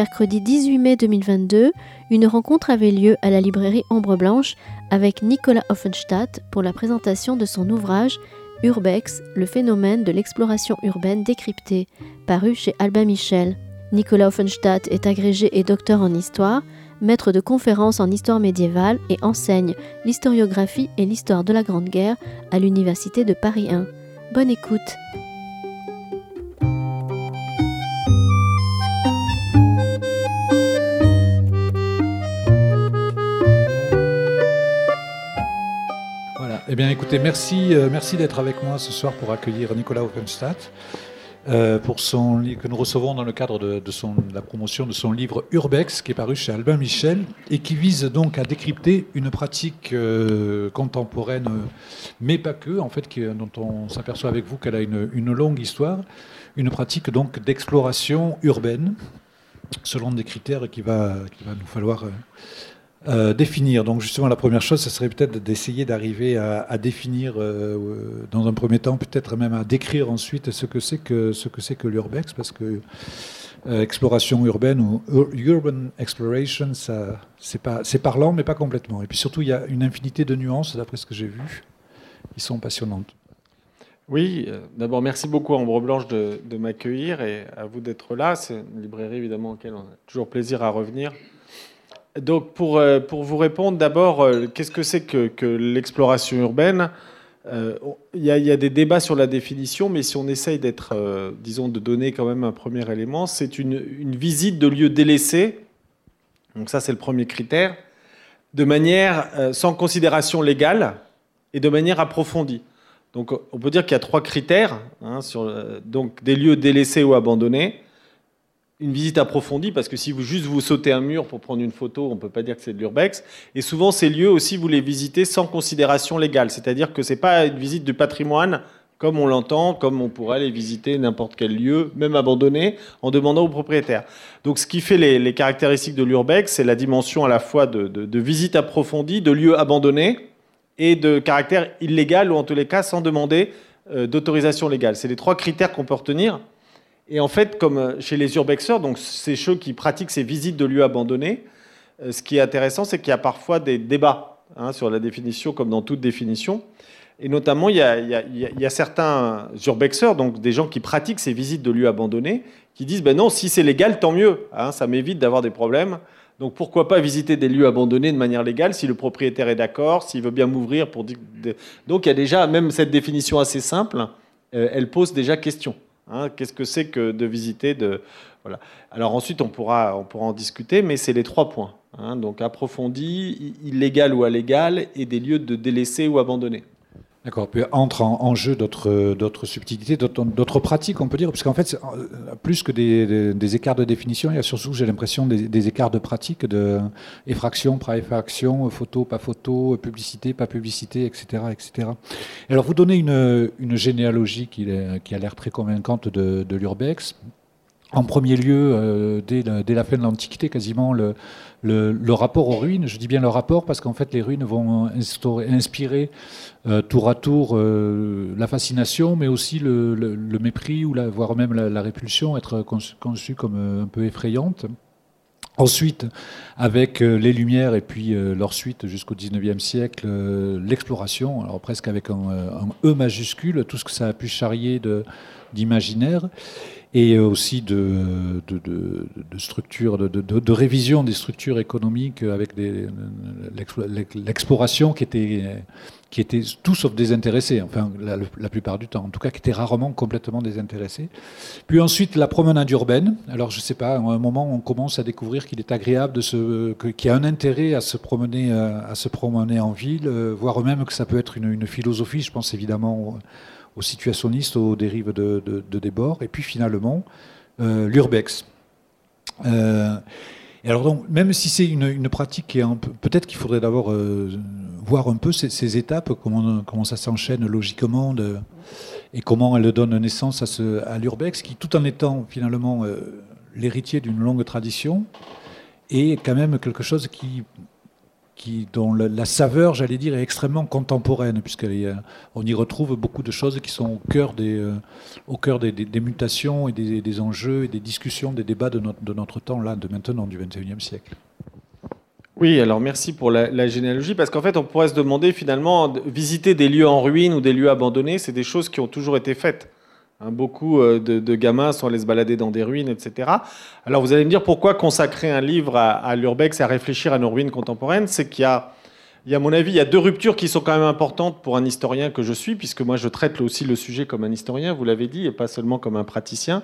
mercredi 18 mai 2022, une rencontre avait lieu à la librairie Ombre Blanche avec Nicolas Offenstadt pour la présentation de son ouvrage Urbex, le phénomène de l'exploration urbaine décryptée, paru chez Albin Michel. Nicolas Offenstadt est agrégé et docteur en histoire, maître de conférences en histoire médiévale et enseigne l'historiographie et l'histoire de la Grande Guerre à l'Université de Paris 1. Bonne écoute! Eh bien, écoutez, merci, euh, merci d'être avec moi ce soir pour accueillir Nicolas Offenstadt, euh, pour son que nous recevons dans le cadre de, la promotion de son livre Urbex, qui est paru chez Albin Michel, et qui vise donc à décrypter une pratique euh, contemporaine, mais pas que, en fait, dont on s'aperçoit avec vous qu'elle a une, longue histoire, une pratique donc d'exploration urbaine, selon des critères qu'il va, va nous falloir euh, définir. Donc justement, la première chose, ce serait peut-être d'essayer d'arriver à, définir, euh, dans un premier temps, peut-être même à décrire ensuite ce que c'est que ce que c'est que l'urbex, parce que euh, exploration urbaine ou urban exploration, ça, c'est parlant, mais pas complètement. Et puis surtout, il y a une infinité de nuances, d'après ce que j'ai vu, qui sont passionnantes. Oui, d'abord merci beaucoup à Ombre Blanche de, de m'accueillir et à vous d'être là. C'est une librairie évidemment auquel on a toujours plaisir à revenir. Donc, pour, euh, pour vous répondre, d'abord, euh, qu'est-ce que c'est que, l'exploration urbaine? Euh, Il y, a des débats sur la définition, mais si on essaye d'être, disons, de donner quand même un premier élément, c'est une, une, visite de lieux délaissés. Donc, ça, c'est le premier critère. De manière sans considération légale et de manière approfondie. Donc, on peut dire qu'il y a trois critères hein, donc des lieux délaissés ou abandonnés une visite approfondie, parce que si vous juste vous sautez un mur pour prendre une photo, on ne peut pas dire que c'est de l'urbex. Et souvent, ces lieux aussi, vous les visitez sans considération légale. C'est-à-dire que ce n'est pas une visite du patrimoine comme on l'entend, comme on pourrait aller visiter n'importe quel lieu, même abandonné, en demandant au propriétaire. Donc ce qui fait les, caractéristiques de l'urbex, c'est la dimension à la fois de, visite approfondie, de lieux abandonnés, et de caractère illégal, ou en tous les cas sans demander euh, d'autorisation légale. C'est les trois critères qu'on peut retenir. Et en fait, comme euh, chez les urbexeurs, donc c'est ceux qui pratiquent ces visites de lieux abandonnés, euh, ce qui est intéressant, c'est qu'il y a parfois des débats hein, sur la définition, comme dans toute définition. Et notamment, il y a, certains urbexeurs, donc des gens qui pratiquent ces visites de lieux abandonnés, qui disent ben non, si c'est légal, tant mieux. Hein, ça m'évite d'avoir des problèmes. Donc pourquoi pas visiter des lieux abandonnés de manière légale si le propriétaire est d'accord, s'il veut bien m'ouvrir. Donc il y a déjà même cette définition assez simple, euh, elle pose déjà question. Hein, qu'est-ce que c'est que de visiter de, voilà. Alors ensuite, on pourra, on pourra en discuter, mais c'est les trois points. Hein, donc approfondi, illégal ou illégal, et des lieux de délaissés ou abandonnés. D'accord. Puis entre en, jeu d'autres subtilités, d'autres pratiques, on peut dire, parce qu'en fait, euh, plus que des, écarts de définition, il y a surtout, j'ai l'impression, des, écarts de pratique, de effraction, pas effraction, photo, pas photo, publicité, pas publicité, etc., etc. alors, vous donnez une, généalogie qui, qui a l'air très convaincante de, l'urbex. En premier lieu, euh, dès, la, fin de l'Antiquité, quasiment le, le, rapport aux ruines. Je dis bien le rapport parce qu'en fait, les ruines vont inspirer euh, tour à tour euh, la fascination, mais aussi le, mépris ou voire même la, répulsion, être conçue comme un peu effrayante. Ensuite, avec les Lumières et puis leur suite jusqu'au XIXe siècle, l'exploration, alors presque avec un, E majuscule, tout ce que ça a pu charrier d'imaginaire et aussi de, structures, de, révision des structures économiques avec l'exploration qui était, qui était tout sauf désintéressée, enfin la, plupart du temps, en tout cas qui était rarement complètement désintéressée. Puis ensuite la promenade urbaine. Alors je ne sais pas, à un moment on commence à découvrir qu'il est agréable qu'il y a un intérêt à se promener, à, se promener en ville, voire même que ça peut être une philosophie. Je pense évidemment aux situationnistes, aux dérives de, de, débord, et puis finalement euh, l'urbex. Euh, et alors donc, même si c'est une, pratique qui est peut-être qu'il faudrait d'abord euh, voir un peu ces, étapes, comment, comment ça s'enchaîne logiquement, et comment elle donne naissance à, ce, à l'urbex, qui tout en étant finalement l'héritier d'une longue tradition, est quand même quelque chose qui qui, dont la, saveur, j'allais dire, est extrêmement contemporaine, puisqu'on y retrouve beaucoup de choses qui sont au cœur des, des, mutations et des, enjeux et des discussions, des débats de notre, de notre temps, là, de maintenant, du XXIe siècle. Oui, alors merci pour la, généalogie, parce qu'en fait, on pourrait se demander finalement, visiter des lieux en ruine ou des lieux abandonnés, c'est des choses qui ont toujours été faites. Hein, beaucoup euh, de, gamins sont allés se balader dans des ruines, etc. Alors vous allez me dire pourquoi consacrer un livre à, l'urbex et à réfléchir à nos ruines contemporaines C'est qu'il y a, à mon avis, il y a deux ruptures qui sont quand même importantes pour un historien que je suis, puisque moi je traite aussi le sujet comme un historien, vous l'avez dit, et pas seulement comme un praticien.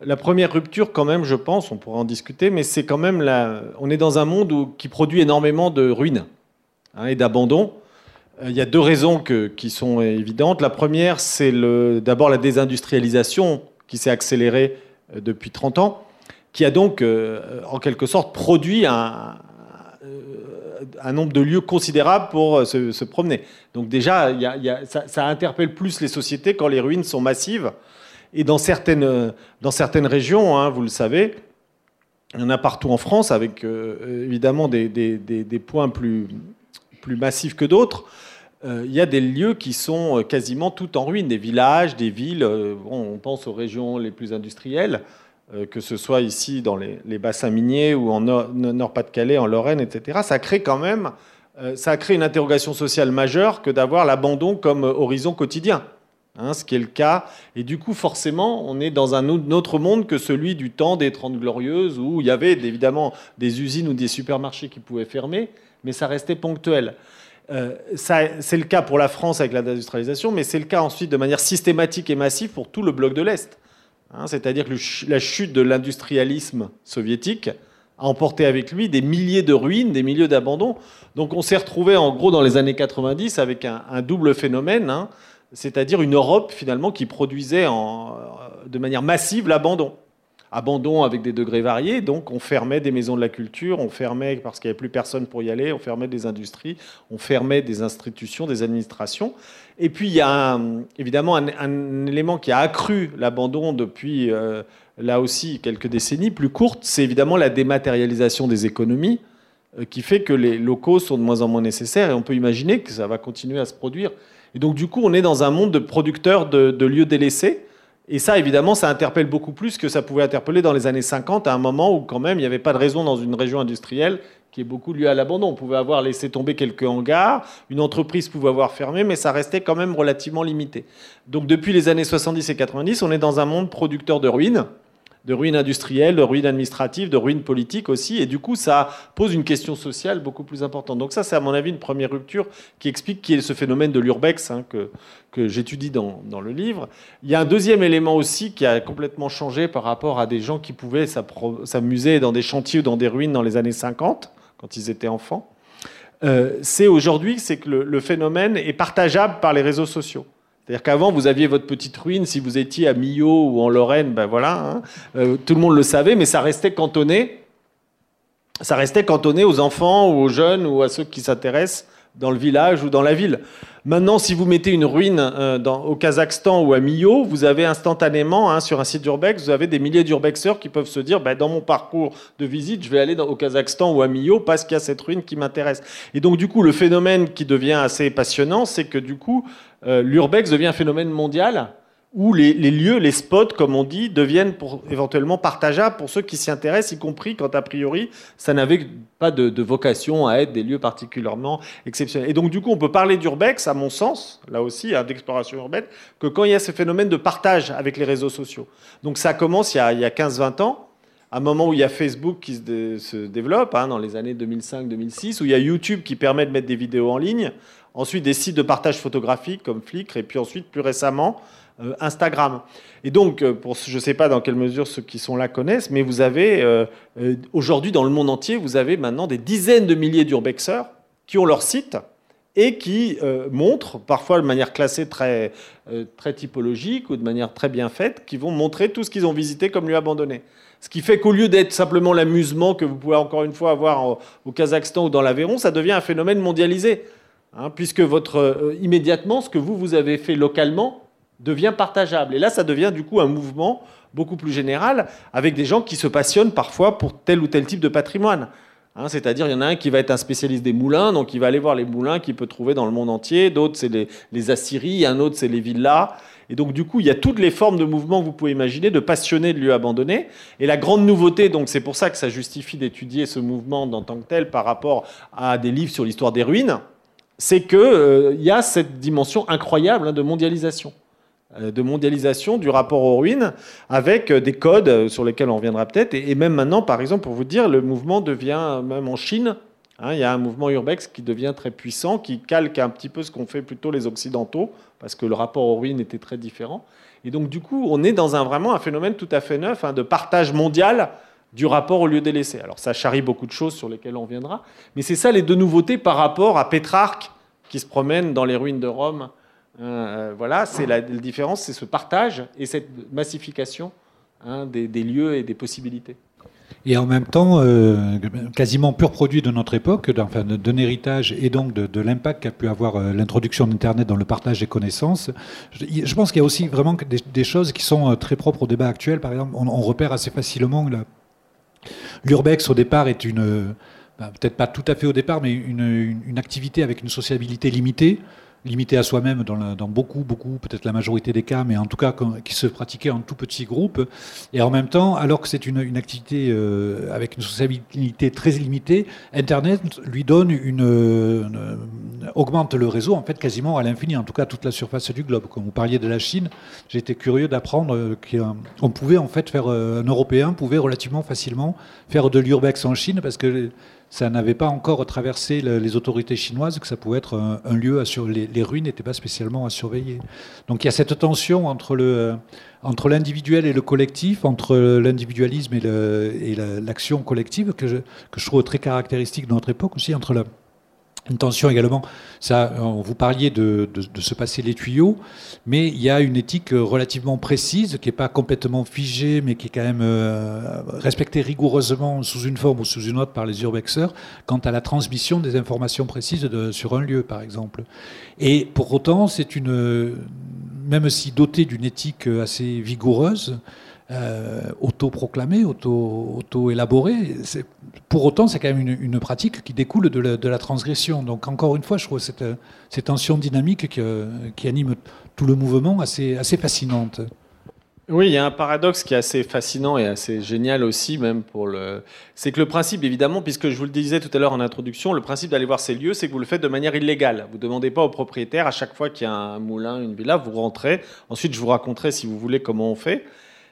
La première rupture, quand même, je pense, on pourra en discuter, mais c'est quand même la... on est dans un monde qui produit énormément de ruines hein, et d'abandon. Euh, il y a deux raisons qui sont évidentes. La première, c'est d'abord la désindustrialisation qui s'est accélérée euh, depuis 30 ans, qui a donc, euh, en quelque sorte, produit un, nombre de lieux considérables pour se, promener. Donc déjà, ça, interpelle plus les sociétés quand les ruines sont massives et dans certaines, régions, hein, vous le savez, il y en a partout en France, avec évidemment des, points plus massifs que d'autres. Euh, il y a des lieux qui sont quasiment tout en ruine, des villages, des villes. Euh, on pense aux régions les plus industrielles, que ce soit ici dans les, bassins miniers ou en Nord-Pas-de-Calais, en Lorraine, etc. Ça crée quand même, ça a créé une interrogation sociale majeure que d'avoir l'abandon comme horizon quotidien. Hein, ce qui est le cas. Et du coup, forcément, on est dans un autre monde que celui du temps des Trente Glorieuses, où il y avait évidemment des usines ou des supermarchés qui pouvaient fermer, mais ça restait ponctuel. Euh, c'est le cas pour la France avec l'industrialisation, mais c'est le cas ensuite de manière systématique et massive pour tout le bloc de l'Est. Hein, c'est-à-dire que la chute de l'industrialisme soviétique a emporté avec lui des milliers de ruines, des milliers d'abandons. Donc on s'est retrouvé en gros dans les années 90 avec un, double phénomène. Hein c'est-à-dire une Europe finalement qui produisait euh, de manière massive l'abandon. Abandon avec des degrés variés, donc on fermait des maisons de la culture, on fermait parce qu'il n'y avait plus personne pour y aller, on fermait des industries, on fermait des institutions, des administrations. Et puis il y a évidemment un, élément qui a accru l'abandon depuis euh, là aussi quelques décennies plus courtes, c'est évidemment la dématérialisation des économies euh, qui fait que les locaux sont de moins en moins nécessaires et on peut imaginer que ça va continuer à se produire et donc, du coup, on est dans un monde de producteurs de, lieux délaissés. Et ça, évidemment, ça interpelle beaucoup plus que ça pouvait interpeller dans les années 50, à un moment où, quand même, il n'y avait pas de raison dans une région industrielle qui est beaucoup lieu à l'abandon. On pouvait avoir laissé tomber quelques hangars, une entreprise pouvait avoir fermé, mais ça restait quand même relativement limité. Donc, depuis les années 70 et 90, on est dans un monde producteur de ruines de ruines industrielles, de ruines administratives, de ruines politiques aussi. Et du coup, ça pose une question sociale beaucoup plus importante. Donc ça, c'est à mon avis une première rupture qui explique qui est ce phénomène de l'urbex hein, que, j'étudie dans, dans, le livre. Il y a un deuxième élément aussi qui a complètement changé par rapport à des gens qui pouvaient s'amuser dans des chantiers ou dans des ruines dans les années 50, quand ils étaient enfants. Euh, c'est aujourd'hui c'est que le phénomène est partageable par les réseaux sociaux. C'est-à-dire qu'avant, vous aviez votre petite ruine, si vous étiez à Millau ou en Lorraine, ben voilà, hein. euh, tout le monde le savait, mais ça restait cantonné. Ça restait cantonné aux enfants ou aux jeunes ou à ceux qui s'intéressent dans le village ou dans la ville. Maintenant, si vous mettez une ruine euh, au Kazakhstan ou à Millau, vous avez instantanément, hein, sur un site d'urbex, vous avez des milliers d'urbexeurs qui peuvent se dire, ben, dans mon parcours de visite, je vais aller au Kazakhstan ou à Millau parce qu'il y a cette ruine qui m'intéresse. Et donc, du coup, le phénomène qui devient assez passionnant, c'est que, du coup, euh, l'urbex devient un phénomène mondial où les, lieux, les spots, comme on dit, deviennent éventuellement partageables pour ceux qui s'y intéressent, y compris quand a priori ça n'avait pas de, vocation à être des lieux particulièrement exceptionnels. Et donc du coup, on peut parler d'urbex, à mon sens, là aussi, hein, d'exploration urbaine, que quand il y a ce phénomène de partage avec les réseaux sociaux. Donc ça commence il y a, a 15-20 ans, à un moment où il y a Facebook qui se, développe, hein, dans les années 2005-2006, où il y a YouTube qui permet de mettre des vidéos en ligne, ensuite des sites de partage photographique comme Flickr, et puis ensuite, plus récemment, euh, Instagram. Et donc, euh, je ne sais pas dans quelle mesure ceux qui sont là connaissent, mais vous avez, euh, aujourd'hui dans le monde entier, vous avez maintenant des dizaines de milliers d'urbexeurs qui ont leur site et qui montrent, parfois de manière classée très typologique ou de manière très bien faite, qui vont montrer tout ce qu'ils ont visité comme lieu abandonné. Ce qui fait qu'au lieu d'être simplement l'amusement que vous pouvez encore une fois avoir au Kazakhstan ou dans l'Aveyron, ça devient un phénomène mondialisé. Hein, puisque votre, immédiatement, ce que vous, vous avez fait localement, devient partageable. Et là, ça devient du coup un mouvement beaucoup plus général, avec des gens qui se passionnent parfois pour tel ou tel type de patrimoine. Hein, c'est-à-dire, il y en a un qui va être un spécialiste des moulins, donc il va aller voir les moulins qu'il peut trouver dans le monde entier. D'autres, c'est les, les Assyries, un autre, c'est les villas. Et donc, du coup, il y a toutes les formes de mouvements que vous pouvez imaginer, de passionnés de lieux abandonnés. Et la grande nouveauté, donc c'est pour ça que ça justifie d'étudier ce mouvement en tant que tel par rapport à des livres sur l'histoire des ruines, c'est qu'il euh, y a cette dimension incroyable hein, de mondialisation. Euh, de mondialisation du rapport aux ruines, avec euh, des codes sur lesquels on reviendra peut-être. Et, même maintenant, par exemple, pour vous dire, le mouvement devient, même en Chine, hein, il y a un mouvement urbex qui devient très puissant, qui calque un petit peu ce qu'ont fait plutôt les Occidentaux, parce que le rapport aux ruines était très différent. Et donc, du coup, on est dans un, vraiment un phénomène tout à fait neuf hein, de partage mondial du rapport au lieu délaissé. Alors, ça charrie beaucoup de choses sur lesquelles on reviendra, mais c'est ça les deux nouveautés par rapport à Pétrarque qui se promène dans les ruines de Rome euh, voilà, c'est la, différence, c'est ce partage et cette massification hein, des, lieux et des possibilités. Et en même temps, euh, quasiment pur produit de notre époque, d'un héritage et donc de, l'impact qu'a pu avoir euh, l'introduction d'Internet dans le partage des connaissances. Je, pense qu'il y a aussi vraiment des, choses qui sont très propres au débat actuel. Par exemple, on, repère assez facilement l'urbex au départ est une, ben, peut-être pas tout à fait au départ, mais une activité avec une sociabilité limitée limité à soi-même dans, beaucoup, beaucoup, peut-être la majorité des cas, mais en tout cas qui se pratiquait en tout petit groupe. Et en même temps, alors que c'est une, activité euh, avec une sociabilité très limitée, Internet lui donne une, augmente le réseau en fait quasiment à l'infini, en tout cas toute la surface du globe. Comme vous parliez de la Chine, j'étais curieux d'apprendre qu'on pouvait en fait faire euh, un Européen pouvait relativement facilement faire de l'urbex en Chine parce que ça n'avait pas encore traversé les autorités chinoises, que ça pouvait être un, lieu à sur les, les ruines n'étaient pas spécialement à surveiller. Donc il y a cette tension entre le entre l'individuel et le collectif, entre l'individualisme et l'action collective que je, que je trouve très caractéristique de notre époque aussi, entre la, une tension également. Ça, vous parliez de, se passer les tuyaux, mais il y a une éthique relativement précise qui n'est pas complètement figée, mais qui est quand même euh, respectée rigoureusement sous une forme ou sous une autre par les urbexeurs quant à la transmission des informations précises sur un lieu, par exemple. Et pour autant, c'est une, même si dotée d'une éthique assez vigoureuse, euh, auto-proclamé, auto-élaboré. pour autant, c'est quand même une, pratique qui découle de la, transgression. Donc, encore une fois, je trouve cette, cette tension dynamique qui, anime tout le mouvement assez, assez fascinante. Oui, il y a un paradoxe qui est assez fascinant et assez génial aussi, même pour le. C'est que le principe, évidemment, puisque je vous le disais tout à l'heure en introduction, le principe d'aller voir ces lieux, c'est que vous le faites de manière illégale. Vous ne demandez pas au propriétaire à chaque fois qu'il y a un moulin, une villa, vous rentrez. Ensuite, je vous raconterai, si vous voulez, comment on fait.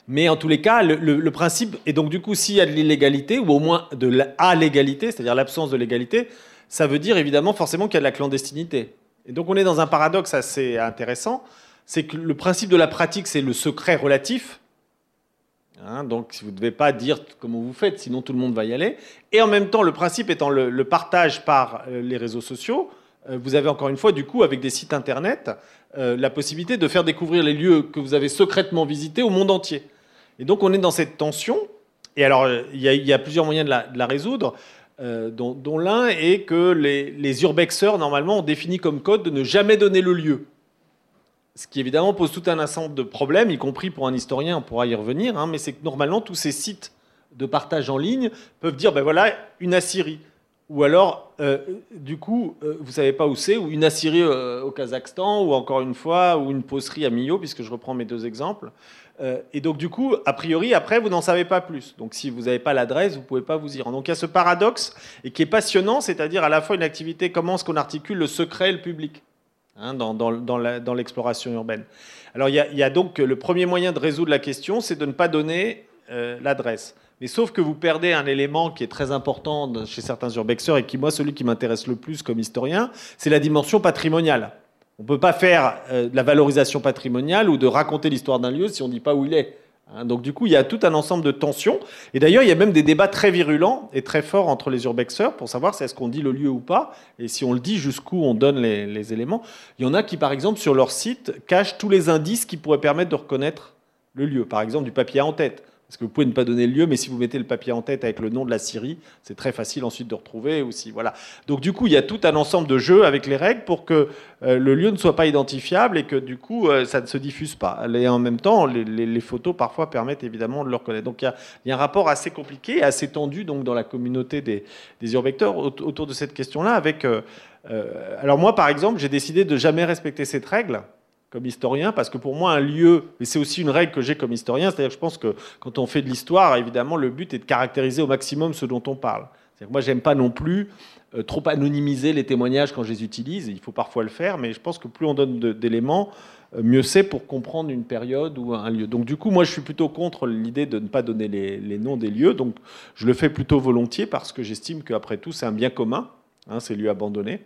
Mais en tous les cas, le, principe, est donc du coup, s'il y a de l'illégalité, ou au moins de l'allégalité, c'est-à-dire l'absence de légalité, ça veut dire évidemment forcément qu'il y a de la clandestinité. Et donc on est dans un paradoxe assez intéressant, c'est que le principe de la pratique, c'est le secret relatif. Hein, donc vous ne devez pas dire comment vous faites, sinon tout le monde va y aller. Et en même temps, le principe étant le, partage par euh, les réseaux sociaux, euh, vous avez encore une fois, du coup, avec des sites internet, euh, la possibilité de faire découvrir les lieux que vous avez secrètement visités au monde entier. Et donc on est dans cette tension. Et alors, il y, a plusieurs moyens de la, résoudre, euh, dont, l'un est que les, urbexeurs, normalement, ont défini comme code de ne jamais donner le lieu. Ce qui évidemment pose tout un ensemble de problèmes, y compris pour un historien, on pourra y revenir, hein, mais c'est que normalement, tous ces sites de partage en ligne peuvent dire, ben voilà, une Assyrie. Ou alors, euh, du coup, euh, vous savez pas où c'est, ou une Assyrie au Kazakhstan, ou encore une fois, ou une poserie à Millau, puisque je reprends mes deux exemples. Euh, et donc, du coup, a priori, après, vous n'en savez pas plus. Donc, si vous n'avez pas l'adresse, vous ne pouvez pas vous y rendre. Donc, il y a ce paradoxe et qui est passionnant, c'est-à-dire à la fois une activité, comment est-ce qu'on articule le secret et le public hein, dans, l'exploration urbaine. Alors, il y, a, donc le premier moyen de résoudre la question, c'est de ne pas donner euh, l'adresse. Mais sauf que vous perdez un élément qui est très important chez certains urbexeurs et qui, moi, celui qui m'intéresse le plus comme historien, c'est la dimension patrimoniale. On ne peut pas faire euh, de la valorisation patrimoniale ou de raconter l'histoire d'un lieu si on ne dit pas où il est. Hein. donc du coup, il y a tout un ensemble de tensions. Et d'ailleurs, il y a même des débats très virulents et très forts entre les urbexeurs pour savoir si est-ce qu'on dit le lieu ou pas. Et si on le dit, jusqu'où on donne les, éléments. Il y en a qui, par exemple, sur leur site, cachent tous les indices qui pourraient permettre de reconnaître le lieu. Par exemple, du papier en tête Parce que vous pouvez ne pas donner le lieu, mais si vous mettez le papier en tête avec le nom de la Syrie, c'est très facile ensuite de retrouver aussi. Voilà. Donc du coup, il y a tout un ensemble de jeux avec les règles pour que euh, le lieu ne soit pas identifiable et que du coup, euh, ça ne se diffuse pas. Et en même temps, les, photos parfois permettent évidemment de le reconnaître. Donc il y, a, un rapport assez compliqué, assez tendu donc dans la communauté des, des urbecteurs autour de cette question-là. Avec, euh, alors moi, par exemple, j'ai décidé de jamais respecter cette règle comme historien, parce que pour moi, un lieu, et c'est aussi une règle que j'ai comme historien, c'est-à-dire que je pense que quand on fait de l'histoire, évidemment, le but est de caractériser au maximum ce dont on parle. Que moi, j'aime pas non plus euh, trop anonymiser les témoignages quand je les utilise, il faut parfois le faire, mais je pense que plus on donne d'éléments, euh, mieux c'est pour comprendre une période ou un lieu. Donc du coup, moi, je suis plutôt contre l'idée de ne pas donner les, les, noms des lieux, donc je le fais plutôt volontiers parce que j'estime qu'après tout, c'est un bien commun, hein, ces lieux abandonnés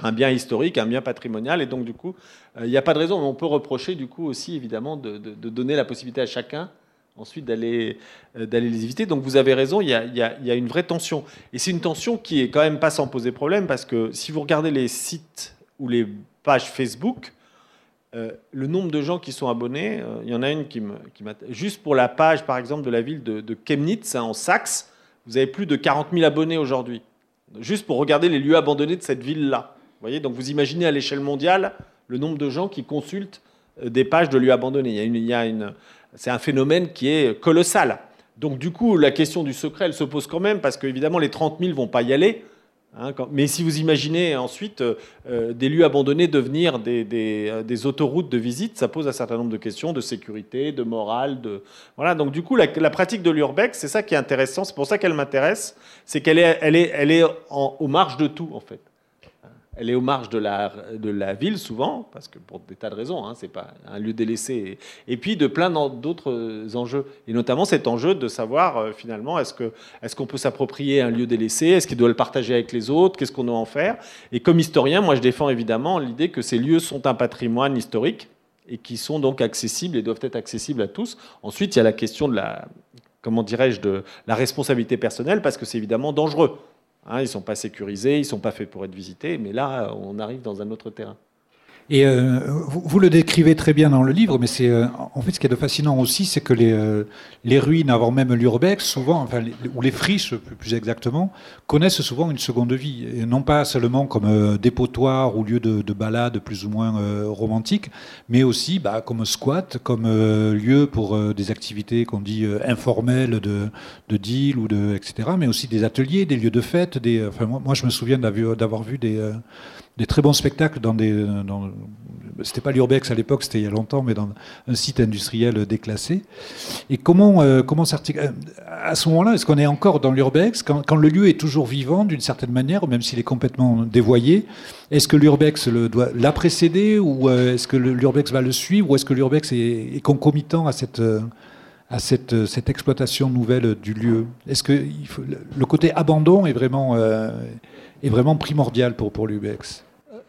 un bien historique, un bien patrimonial, et donc du coup, euh, il n'y a pas de raison. On peut reprocher du coup aussi évidemment de, donner la possibilité à chacun ensuite d'aller euh, les éviter. Donc vous avez raison, il y, a, une vraie tension, et c'est une tension qui est quand même pas sans poser problème parce que si vous regardez les sites ou les pages Facebook, euh, le nombre de gens qui sont abonnés, il y en a une qui me qui juste pour la page par exemple de la ville de, Chemnitz hein, en Saxe, vous avez plus de 40 000 abonnés aujourd'hui, juste pour regarder les lieux abandonnés de cette ville là voyez, donc vous imaginez à l'échelle mondiale le nombre de gens qui consultent euh, des pages de lieux abandonnés. Y a c'est un phénomène qui est colossal. Donc du coup, la question du secret, elle se pose quand même, parce qu'évidemment, les 30 000 vont pas y aller. Hein, mais si vous imaginez ensuite euh, euh, des lieux abandonnés devenir des, des, autoroutes de visite, ça pose un certain nombre de questions de sécurité, de morale. De... Voilà, donc du coup, la, pratique de l'urbex, c'est ça qui est intéressant, c'est pour ça qu'elle m'intéresse, c'est qu'elle est, elle est, elle est aux marges de tout, en fait. Elle est aux marges de la, ville souvent, parce que pour des tas de raisons, hein, c'est pas un lieu délaissé. Et puis de plein d'autres enjeux, et notamment cet enjeu de savoir euh, finalement est-ce est-ce qu'on peut s'approprier un lieu délaissé, est-ce qu'il doit le partager avec les autres, qu'est-ce qu'on doit en faire? Et comme historien, moi je défends évidemment l'idée que ces lieux sont un patrimoine historique et qui sont donc accessibles et doivent être accessibles à tous. Ensuite, il y a la question de la comment dirais-je de la responsabilité personnelle, parce que c'est évidemment dangereux. Hein, ils ne sont pas sécurisés, ils ne sont pas faits pour être visités, mais là, on arrive dans un autre terrain. Et euh, vous, le décrivez très bien dans le livre, mais c'est euh, en fait ce qui est de fascinant aussi, c'est que les, euh, ruines avant même l'urbex, souvent, enfin, ou les friches plus exactement, connaissent souvent une seconde vie, et non pas seulement comme dépotoir ou lieu de, de, balade plus ou moins romantique, mais aussi bah, comme squat, comme lieu pour des activités qu'on dit informelles de, de deal ou de etc., mais aussi des ateliers, des lieux de fête. Enfin, moi, je me souviens d'avoir vu des des très bons spectacles dans des. Dans, c'était pas l'Urbex à l'époque, c'était il y a longtemps, mais dans un site industriel déclassé. Et comment, euh, comment s'articule À ce moment-là, est-ce qu'on est encore dans l'Urbex? Quand, le lieu est toujours vivant d'une certaine manière, même s'il est complètement dévoyé Est-ce que l'Urbex doit l'a précéder ou euh, est-ce que l'Urbex va le suivre ou est-ce que l'Urbex est, concomitant à cette à exploitation nouvelle du lieu? Est-ce que le côté abandon est vraiment euh, est vraiment primordial pour, pour l'UBEX.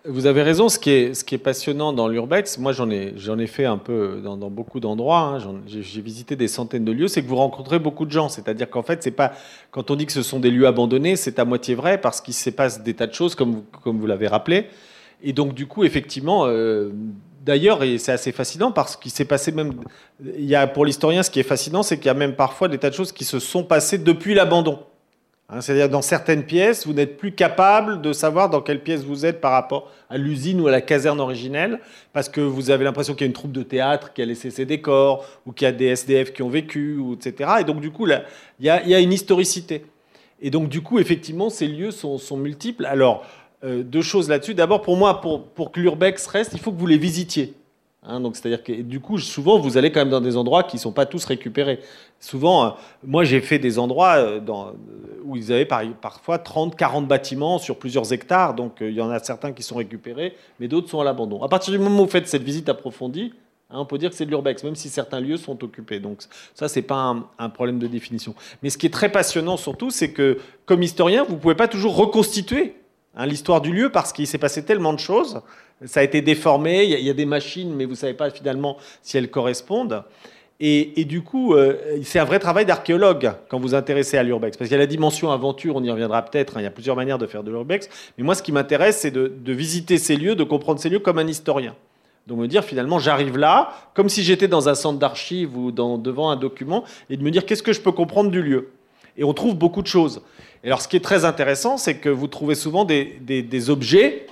Vous avez raison, ce qui est, ce qui est passionnant dans l'urbex, moi j'en ai, ai fait un peu dans, beaucoup d'endroits, hein, j'ai visité des centaines de lieux, c'est que vous rencontrez beaucoup de gens. C'est-à-dire qu'en fait, pas quand on dit que ce sont des lieux abandonnés, c'est à moitié vrai parce qu'il se passe des tas de choses, comme, comme vous l'avez rappelé. Et donc, du coup, effectivement, euh, d'ailleurs, c'est assez fascinant parce qu'il s'est passé même. Il y a, pour l'historien, ce qui est fascinant, c'est qu'il y a même parfois des tas de choses qui se sont passées depuis l'abandon. Hein, c'est-à-dire dans certaines pièces, vous n'êtes plus capable de savoir dans quelle pièce vous êtes par rapport à l'usine ou à la caserne originelle, parce que vous avez l'impression qu'il y a une troupe de théâtre qui a laissé ses décors, ou qu'il y a des SDF qui ont vécu, ou etc. Et donc du coup, il y, a, une historicité. Et donc du coup, effectivement, ces lieux sont, multiples. Alors, euh, deux choses là-dessus. D'abord, pour moi, pour, pour que l'urbex reste, il faut que vous les visitiez. Hein, donc c'est-à-dire que du coup, souvent, vous allez quand même dans des endroits qui ne sont pas tous récupérés. Souvent, euh, moi, j'ai fait des endroits euh, euh, où ils avaient parfois 30, 40 bâtiments sur plusieurs hectares. Donc il y en a certains qui sont récupérés, mais d'autres sont à l'abandon. À partir du moment où vous faites cette visite approfondie, hein, on peut dire que c'est de l'urbex, même si certains lieux sont occupés. Donc ça, c'est pas un, un, problème de définition. Mais ce qui est très passionnant surtout, c'est que comme historien, vous ne pouvez pas toujours reconstituer hein, l'histoire du lieu parce qu'il s'est passé tellement de choses ça a été déformé, il y, a des machines, mais vous ne savez pas finalement si elles correspondent. Et, du coup, euh, c'est un vrai travail d'archéologue quand vous vous intéressez à l'urbex. Parce qu'il y a la dimension aventure, on y reviendra peut-être, hein, il y a plusieurs manières de faire de l'urbex. Mais moi, ce qui m'intéresse, c'est de, visiter ces lieux, de comprendre ces lieux comme un historien. Donc me dire finalement, j'arrive là, comme si j'étais dans un centre d'archives ou devant un document, et de me dire qu'est-ce que je peux comprendre du lieu? Et on trouve beaucoup de choses. Et alors ce qui est très intéressant, c'est que vous trouvez souvent des, objets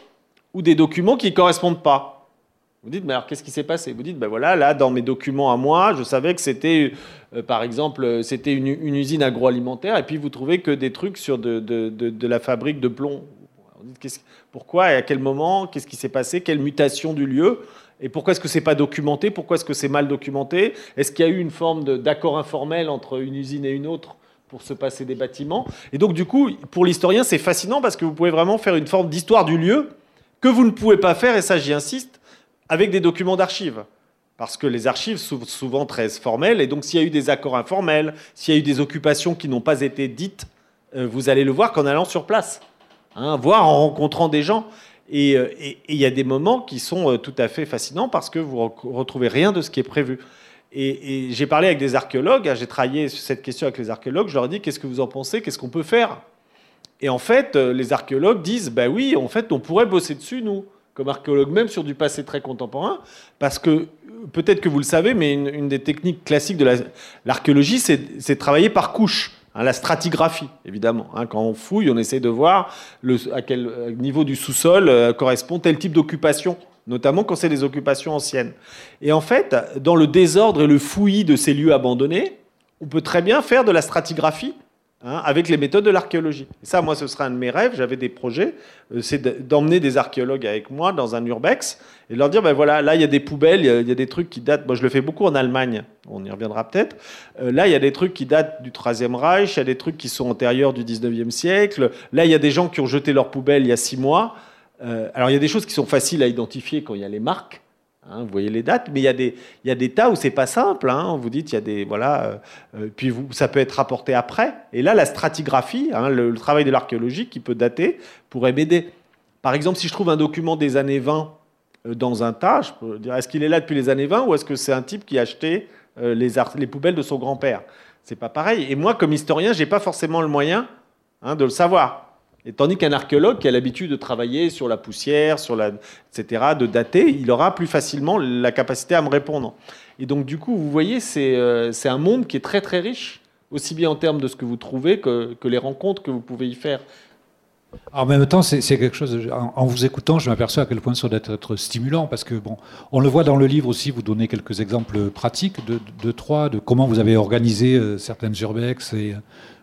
ou des documents qui ne correspondent pas. Vous dites, mais alors qu'est-ce qui s'est passé? Vous dites, ben voilà, là, dans mes documents à moi, je savais que c'était, euh, par exemple, c'était une, usine agroalimentaire, et puis vous trouvez que des trucs sur de la fabrique de plomb. Vous dites, pourquoi et à quel moment? Qu'est-ce qui s'est passé? Quelle mutation du lieu? Et pourquoi est-ce que c'est pas documenté? Pourquoi est-ce que c'est mal documenté? Est-ce qu'il y a eu une forme d'accord informel entre une usine et une autre? Pour se passer des bâtiments Et donc du coup, pour l'historien, c'est fascinant parce que vous pouvez vraiment faire une forme d'histoire du lieu que vous ne pouvez pas faire, et ça j'y insiste, avec des documents d'archives. Parce que les archives sont souvent très formelles, et donc s'il y a eu des accords informels, s'il y a eu des occupations qui n'ont pas été dites, euh, vous allez le voir qu'en allant sur place, hein, voire en rencontrant des gens. Euh, et il y a des moments qui sont euh, tout à fait fascinants parce que vous ne retrouvez rien de ce qui est prévu. Et, j'ai parlé avec des archéologues, hein, j'ai travaillé sur cette question avec les archéologues, je leur ai dit qu'est-ce que vous en pensez, qu'est-ce qu'on peut faire? Et en fait, euh, les archéologues disent bah oui, en fait, on pourrait bosser dessus, nous, comme archéologues, même sur du passé très contemporain, parce que peut-être que vous le savez, mais une, des techniques classiques de l'archéologie, c'est de travailler par couches. Hein, la stratigraphie, évidemment. Hein, quand on fouille, on essaie de voir à quel euh, niveau du sous-sol euh, correspond tel type d'occupation, notamment quand c'est des occupations anciennes. Et en fait, dans le désordre et le fouillis de ces lieux abandonnés, on peut très bien faire de la stratigraphie Hein, avec les méthodes de l'archéologie. Ça, moi, ce serait un de mes rêves. J'avais des projets, euh, c'est d'emmener des archéologues avec moi dans un urbex et de leur dire, ben voilà, là, il y a des poubelles, il y, a des trucs qui datent. Moi, je le fais beaucoup en Allemagne. On y reviendra peut-être. Euh, là, il y a des trucs qui datent du Troisième Reich. Il y a des trucs qui sont antérieurs du 19e siècle. Là, il y a des gens qui ont jeté leurs poubelles il y a six mois. Euh, alors, il y a des choses qui sont faciles à identifier quand il y a les marques. Hein, vous voyez les dates, mais il y a des, il y a des tas où c'est pas simple. Hein, vous dites, il y a des voilà, euh, euh, puis ça peut être rapporté après. Et là, la stratigraphie, hein, le, travail de l'archéologie qui peut dater, pourrait m'aider. Par exemple, si je trouve un document des années 20 euh, dans un tas, je peux dire, est-ce qu'il est là depuis les années 20 ou est-ce que c'est un type qui a acheté les, les poubelles de son grand-père? C'est pas pareil. Et moi, comme historien, j'ai pas forcément le moyen de le savoir. Et tandis qu'un archéologue qui a l'habitude de travailler sur la poussière, sur la, etc., de dater, il aura plus facilement la capacité à me répondre. Et donc, du coup, vous voyez, c'est euh, un monde qui est très très riche, aussi bien en termes de ce que vous trouvez que, que les rencontres que vous pouvez y faire. En même temps, c'est quelque chose. En, vous écoutant, je m'aperçois à quel point ça doit être, stimulant parce que bon, on le voit dans le livre aussi. Vous donnez quelques exemples pratiques de, de trois, de comment vous avez organisé euh, certaines urbex et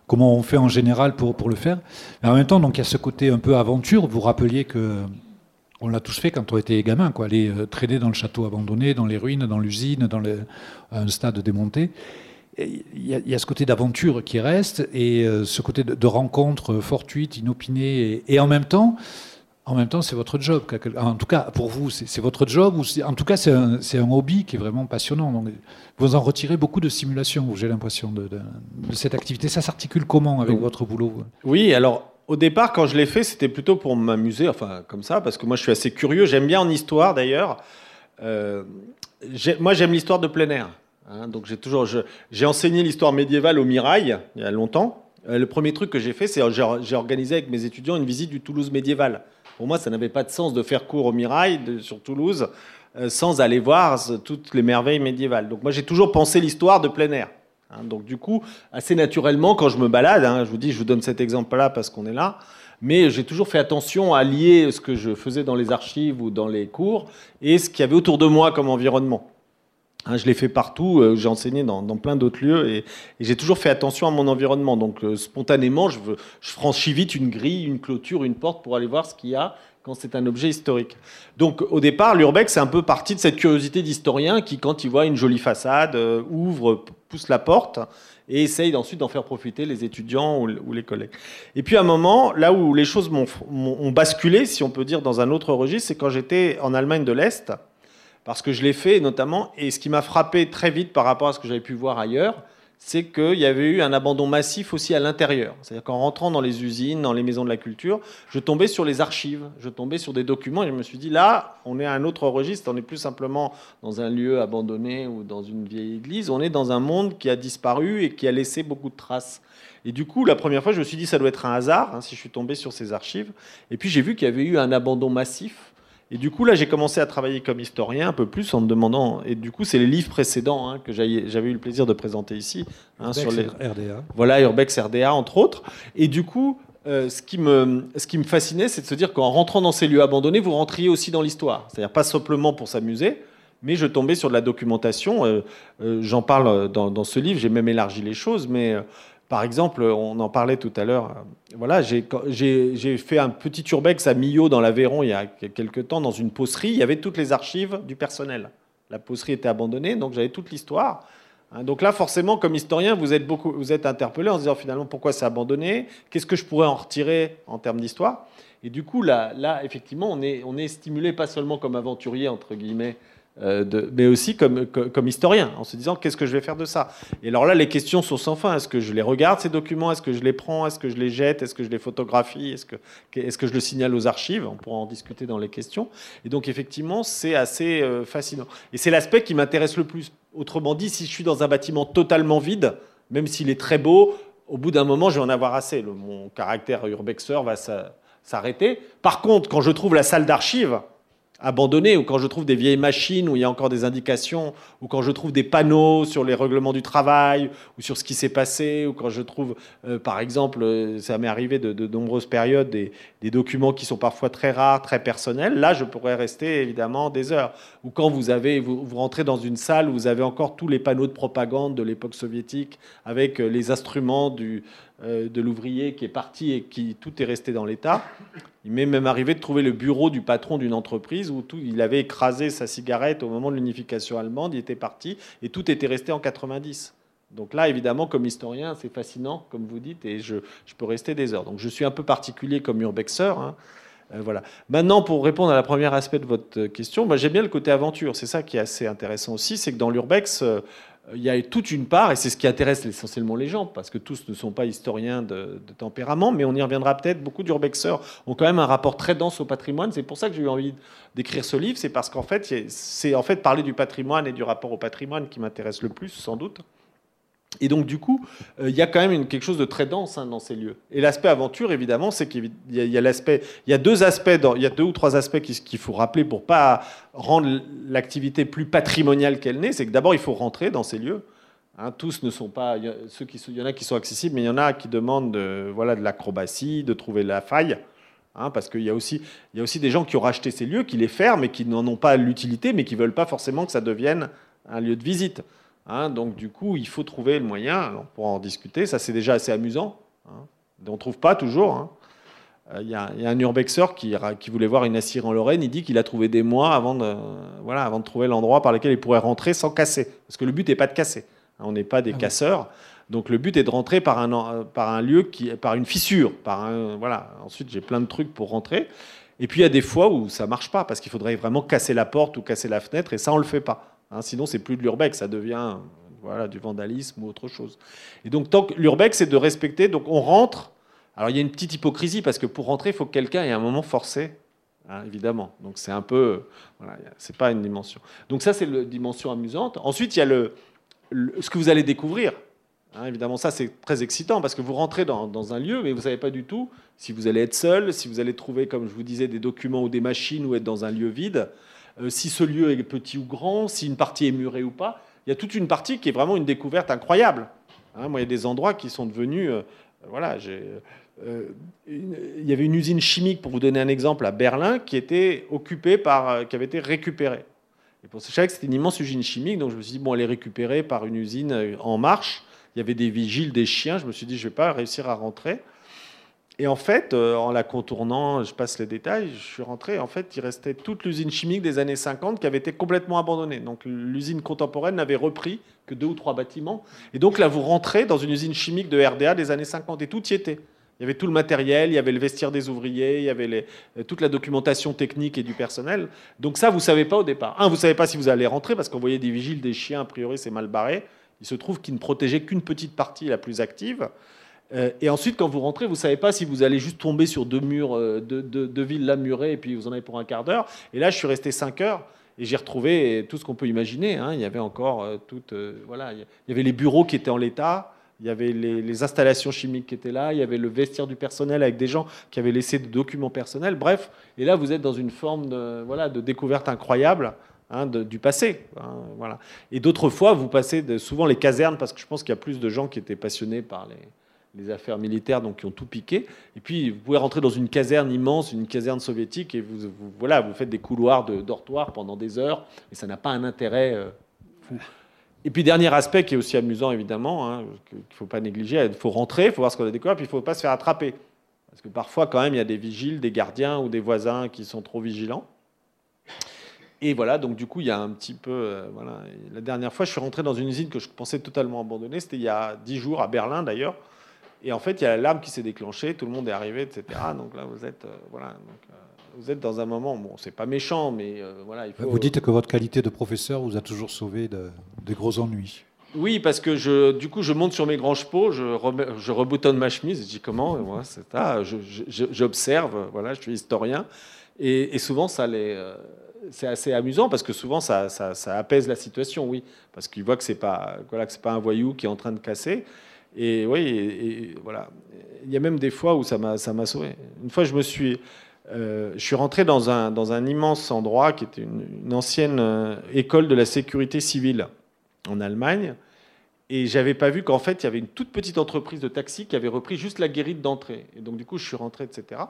comment on fait en général pour, pour le faire. Mais en même temps, donc, il y a ce côté un peu aventure. Vous rappeliez que on l'a tous fait quand on était gamin, quoi, aller euh, traîner dans le château abandonné, dans les ruines, dans l'usine, dans un stade démonté. Il y, a, ce côté d'aventure qui reste et euh, ce côté de, rencontre fortuite, inopinée, et en même temps, en même temps, c'est votre job. En tout cas, pour vous, c'est votre job. Ou en tout cas, c'est un, un, hobby qui est vraiment passionnant. Donc, vous en retirez beaucoup de simulation, j'ai l'impression, de, cette activité. Ça s'articule comment avec votre boulot Oui, alors au départ, quand je l'ai fait, c'était plutôt pour m'amuser, enfin comme ça, parce que moi je suis assez curieux. J'aime bien en histoire d'ailleurs. Euh, moi j'aime l'histoire de plein air. Hein. donc j'ai toujours, j'ai enseigné l'histoire médiévale au Mirail il y a longtemps. Euh, le premier truc que j'ai fait, c'est j'ai organisé avec mes étudiants une visite du Toulouse médiéval. Pour moi, ça n'avait pas de sens de faire cours au Mirail sur Toulouse euh, sans aller voir toutes les merveilles médiévales. Donc moi, j'ai toujours pensé l'histoire de plein air. Hein. donc du coup, assez naturellement, quand je me balade, hein, je vous dis, je vous donne cet exemple-là parce qu'on est là, mais j'ai toujours fait attention à lier ce que je faisais dans les archives ou dans les cours et ce qu'il y avait autour de moi comme environnement. Hein, je l'ai fait partout, euh, j'ai enseigné dans, plein d'autres lieux et, j'ai toujours fait attention à mon environnement. Donc euh, spontanément, je, je, franchis vite une grille, une clôture, une porte pour aller voir ce qu'il y a quand c'est un objet historique. Donc au départ, l'urbex, c'est un peu parti de cette curiosité d'historien qui, quand il voit une jolie façade, euh, ouvre, pousse la porte et essaye ensuite d'en faire profiter les étudiants ou, les collègues. Et puis à un moment, là où les choses m'ont basculé, si on peut dire, dans un autre registre, c'est quand j'étais en Allemagne de l'Est parce que je l'ai fait notamment, et ce qui m'a frappé très vite par rapport à ce que j'avais pu voir ailleurs, c'est qu'il y avait eu un abandon massif aussi à l'intérieur. C'est-à-dire qu'en rentrant dans les usines, dans les maisons de la culture, je tombais sur les archives, je tombais sur des documents, et je me suis dit, là, on est à un autre registre, on n'est plus simplement dans un lieu abandonné ou dans une vieille église, on est dans un monde qui a disparu et qui a laissé beaucoup de traces. Et du coup, la première fois, je me suis dit, ça doit être un hasard, hein, si je suis tombé sur ces archives. Et puis j'ai vu qu'il y avait eu un abandon massif Et du coup, là, j'ai commencé à travailler comme historien un peu plus en me demandant. Et du coup, c'est les livres précédents hein, que j'avais eu le plaisir de présenter ici. Hein, sur les RDA. Voilà, Urbex RDA, entre autres. Et du coup, euh, ce, qui me, ce qui me fascinait, c'est de se dire qu'en rentrant dans ces lieux abandonnés, vous rentriez aussi dans l'histoire. C'est-à-dire pas simplement pour s'amuser, mais je tombais sur de la documentation. Euh, euh, j'en parle dans, dans, ce livre, j'ai même élargi les choses, mais par exemple, on en parlait tout à l'heure. Voilà, j'ai fait un petit urbex à Millau dans l'Aveyron il y a quelques temps dans une pocerie. Il y avait toutes les archives du personnel. La pocerie était abandonnée, donc j'avais toute l'histoire. Hein, donc là, forcément, comme historien, vous êtes, beaucoup, vous êtes interpellé en se disant finalement pourquoi c'est abandonné, qu'est-ce que je pourrais en retirer en termes d'histoire? Et du coup, là, là effectivement, on est, on est stimulé pas seulement comme aventurier, entre guillemets, euh, mais aussi comme, historien, en se disant qu'est-ce que je vais faire de ça? Et alors là, les questions sont sans fin. Est-ce que je les regarde, ces documents? Est-ce que je les prends? Est-ce que je les jette? Est-ce que je les photographie? Est-ce que, est que je le signale aux archives? On pourra en discuter dans les questions. Et donc, effectivement, c'est assez euh, fascinant. Et c'est l'aspect qui m'intéresse le plus. Autrement dit, si je suis dans un bâtiment totalement vide, même s'il est très beau, au bout d'un moment, je vais en avoir assez. mon caractère urbexeur va s'arrêter. Par contre, quand je trouve la salle d'archives, abandonné, ou quand je trouve des vieilles machines où il y a encore des indications, ou quand je trouve des panneaux sur les règlements du travail, ou sur ce qui s'est passé, ou quand je trouve, euh, par exemple, euh, ça m'est arrivé de, nombreuses périodes, des, documents qui sont parfois très rares, très personnels, là, je pourrais rester évidemment des heures. Ou quand vous, avez, vous, vous rentrez dans une salle où vous avez encore tous les panneaux de propagande de l'époque soviétique, avec euh, les instruments du, de l'ouvrier qui est parti et qui tout est resté dans l'état. Il m'est même arrivé de trouver le bureau du patron d'une entreprise où tout, il avait écrasé sa cigarette au moment de l'unification allemande, il était parti et tout était resté en 90. Donc là, évidemment, comme historien, c'est fascinant, comme vous dites, et je, peux rester des heures. Donc je suis un peu particulier comme urbexeur. Hein. Euh, voilà. Maintenant, pour répondre à la première aspect de votre question, j'aime bien le côté aventure. C'est ça qui est assez intéressant aussi, c'est que dans l'urbex, euh, il y a toute une part, et c'est ce qui intéresse essentiellement les gens, parce que tous ne sont pas historiens de, tempérament, mais on y reviendra peut-être. Beaucoup d'urbexeurs ont quand même un rapport très dense au patrimoine. C'est pour ça que j'ai eu envie d'écrire ce livre, c'est parce qu'en fait, c'est en fait parler du patrimoine et du rapport au patrimoine qui m'intéresse le plus, sans doute. Et donc, du coup, euh, il y a quand même quelque chose de très dense hein, dans ces lieux. Et l'aspect aventure, évidemment, c'est qu'il y a, deux aspects, il y a deux ou trois aspects qu'il faut rappeler pour pas rendre l'activité plus patrimoniale qu'elle n'est. C'est que d'abord, il faut rentrer dans ces lieux. Hein, tous ne sont pas, ceux qui, il y en a qui sont accessibles, mais il y en a qui demandent de, voilà, de l'acrobatie, de trouver la faille. Hein, parce qu'il y, a aussi, y a aussi des gens qui ont racheté ces lieux, qui les ferment et qui n'en ont pas l'utilité, mais qui ne veulent pas forcément que ça devienne un lieu de visite. Hein, donc du coup, il faut trouver le moyen. on pourra en discuter. Ça, c'est déjà assez amusant. Hein. On ne trouve pas toujours. Hein. Euh, il y, a un urbexeur qui, qui, voulait voir une assire en Lorraine. Il dit qu'il a trouvé des mois avant de, voilà, avant de trouver l'endroit par lequel il pourrait rentrer sans casser. Parce que le but n'est pas de casser. On n'est pas des ah casseurs. Donc le but est de rentrer par un, par un lieu, qui, par une fissure. Par un, voilà. Ensuite, j'ai plein de trucs pour rentrer. Et puis il y a des fois où ça marche pas parce qu'il faudrait vraiment casser la porte ou casser la fenêtre et ça on le fait pas. Hein, sinon, c'est plus de l'urbex, ça devient voilà, du vandalisme ou autre chose. Et donc, tant que l'urbex, c'est de respecter. Donc, on rentre. Alors, il y a une petite hypocrisie parce que pour rentrer, il faut que quelqu'un ait un moment forcé, hein, évidemment. Donc, c'est un peu. Voilà, c'est pas une dimension. Donc, ça, c'est la dimension amusante. Ensuite, il y a le, ce que vous allez découvrir. Hein, évidemment, ça, c'est très excitant parce que vous rentrez dans, dans un lieu, mais vous savez pas du tout si vous allez être seul, si vous allez trouver, comme je vous disais, des documents ou des machines ou être dans un lieu vide. Euh, si ce lieu est petit ou grand, si une partie est murée ou pas. Il y a toute une partie qui est vraiment une découverte incroyable. Hein, moi, il y a des endroits qui sont devenus. Euh, voilà, euh, il y avait une usine chimique, pour vous donner un exemple, à Berlin, qui était occupée par, qui avait été récupérée. Et pour que c'était une immense usine chimique, donc je me suis dit bon, elle est récupérée par une usine en marche. Il y avait des vigiles, des chiens. Je me suis dit je vais pas réussir à rentrer. Et en fait, euh, en la contournant, je passe les détails, je suis rentré, en fait, il restait toute l'usine chimique des années 50 qui avait été complètement abandonnée. Donc l'usine contemporaine n'avait repris que deux ou trois bâtiments. Et donc là, vous rentrez dans une usine chimique de RDA des années 50 et tout y était. Il y avait tout le matériel, il y avait le vestiaire des ouvriers, il y avait euh, toute la documentation technique et du personnel. Donc ça, vous ne savez pas au départ. Un, vous ne savez pas si vous allez rentrer parce qu'on voyait des vigiles, des chiens, a priori c'est mal barré. Il se trouve qu'ils ne protégeaient qu'une petite partie la plus active. Euh, et ensuite, quand vous rentrez, vous ne savez pas si vous allez juste tomber sur deux murs, euh, deux, deux, villas murées, et puis vous en avez pour un quart d'heure. Et là, je suis resté cinq heures. Et j'ai retrouvé tout ce qu'on peut imaginer. Hein. Il y avait encore euh, tout, voilà, il y avait les bureaux qui étaient en l'état. Il y avait les, installations chimiques qui étaient là, il y avait le vestiaire du personnel avec des gens qui avaient laissé des documents personnels. Bref, et là, vous êtes dans une forme de, voilà, de découverte incroyable. Hein, du passé. Hein, voilà. Et d'autres fois, vous passez souvent les casernes, parce que je pense qu'il y a plus de gens qui étaient passionnés par les, les, affaires militaires, donc qui ont tout piqué. Et puis, vous pouvez rentrer dans une caserne immense, une caserne soviétique, et vous, voilà, vous faites des couloirs de dortoirs pendant des heures, et ça n'a pas un intérêt euh, fou. Et puis, dernier aspect qui est aussi amusant, évidemment, hein, qu'il ne faut pas négliger, il faut rentrer, il faut voir ce qu'on a découvert, puis il ne faut pas se faire attraper. Parce que parfois, quand même, il y a des vigiles, des gardiens ou des voisins qui sont trop vigilants. Et voilà, donc du coup, il y a un petit peu. Euh, voilà. la dernière fois, je suis rentré dans une usine que je pensais totalement abandonnée. C'était il y a dix jours, à Berlin d'ailleurs. Et en fait, il y a l'alarme qui s'est déclenchée, tout le monde est arrivé, etc. Donc là, vous êtes, euh, voilà, donc, vous êtes dans un moment, bon, c'est pas méchant, mais euh, voilà, il faut... Vous dites que votre qualité de professeur vous a toujours sauvé de, des gros ennuis. Oui, parce que je, du coup, je monte sur mes grands chevaux, je, je reboutonne ma chemise, je dis comment, moi, c'est ça, j'observe, voilà, je suis historien, et, souvent, ça les, euh, c'est assez amusant parce que souvent, ça, ça, apaise la situation, oui, parce qu'ils voient que c'est pas, voilà, que c'est pas un voyou qui est en train de casser. Et oui, voilà. Il y a même des fois où ça m'a, sauvé. Une fois, je euh, suis rentré dans un, immense endroit qui était une, ancienne euh, école de la sécurité civile en Allemagne. Et j'avais pas vu qu'en fait, il y avait une toute petite entreprise de taxi qui avait repris juste la guérite d'entrée. Et donc, du coup, je suis rentré, etc.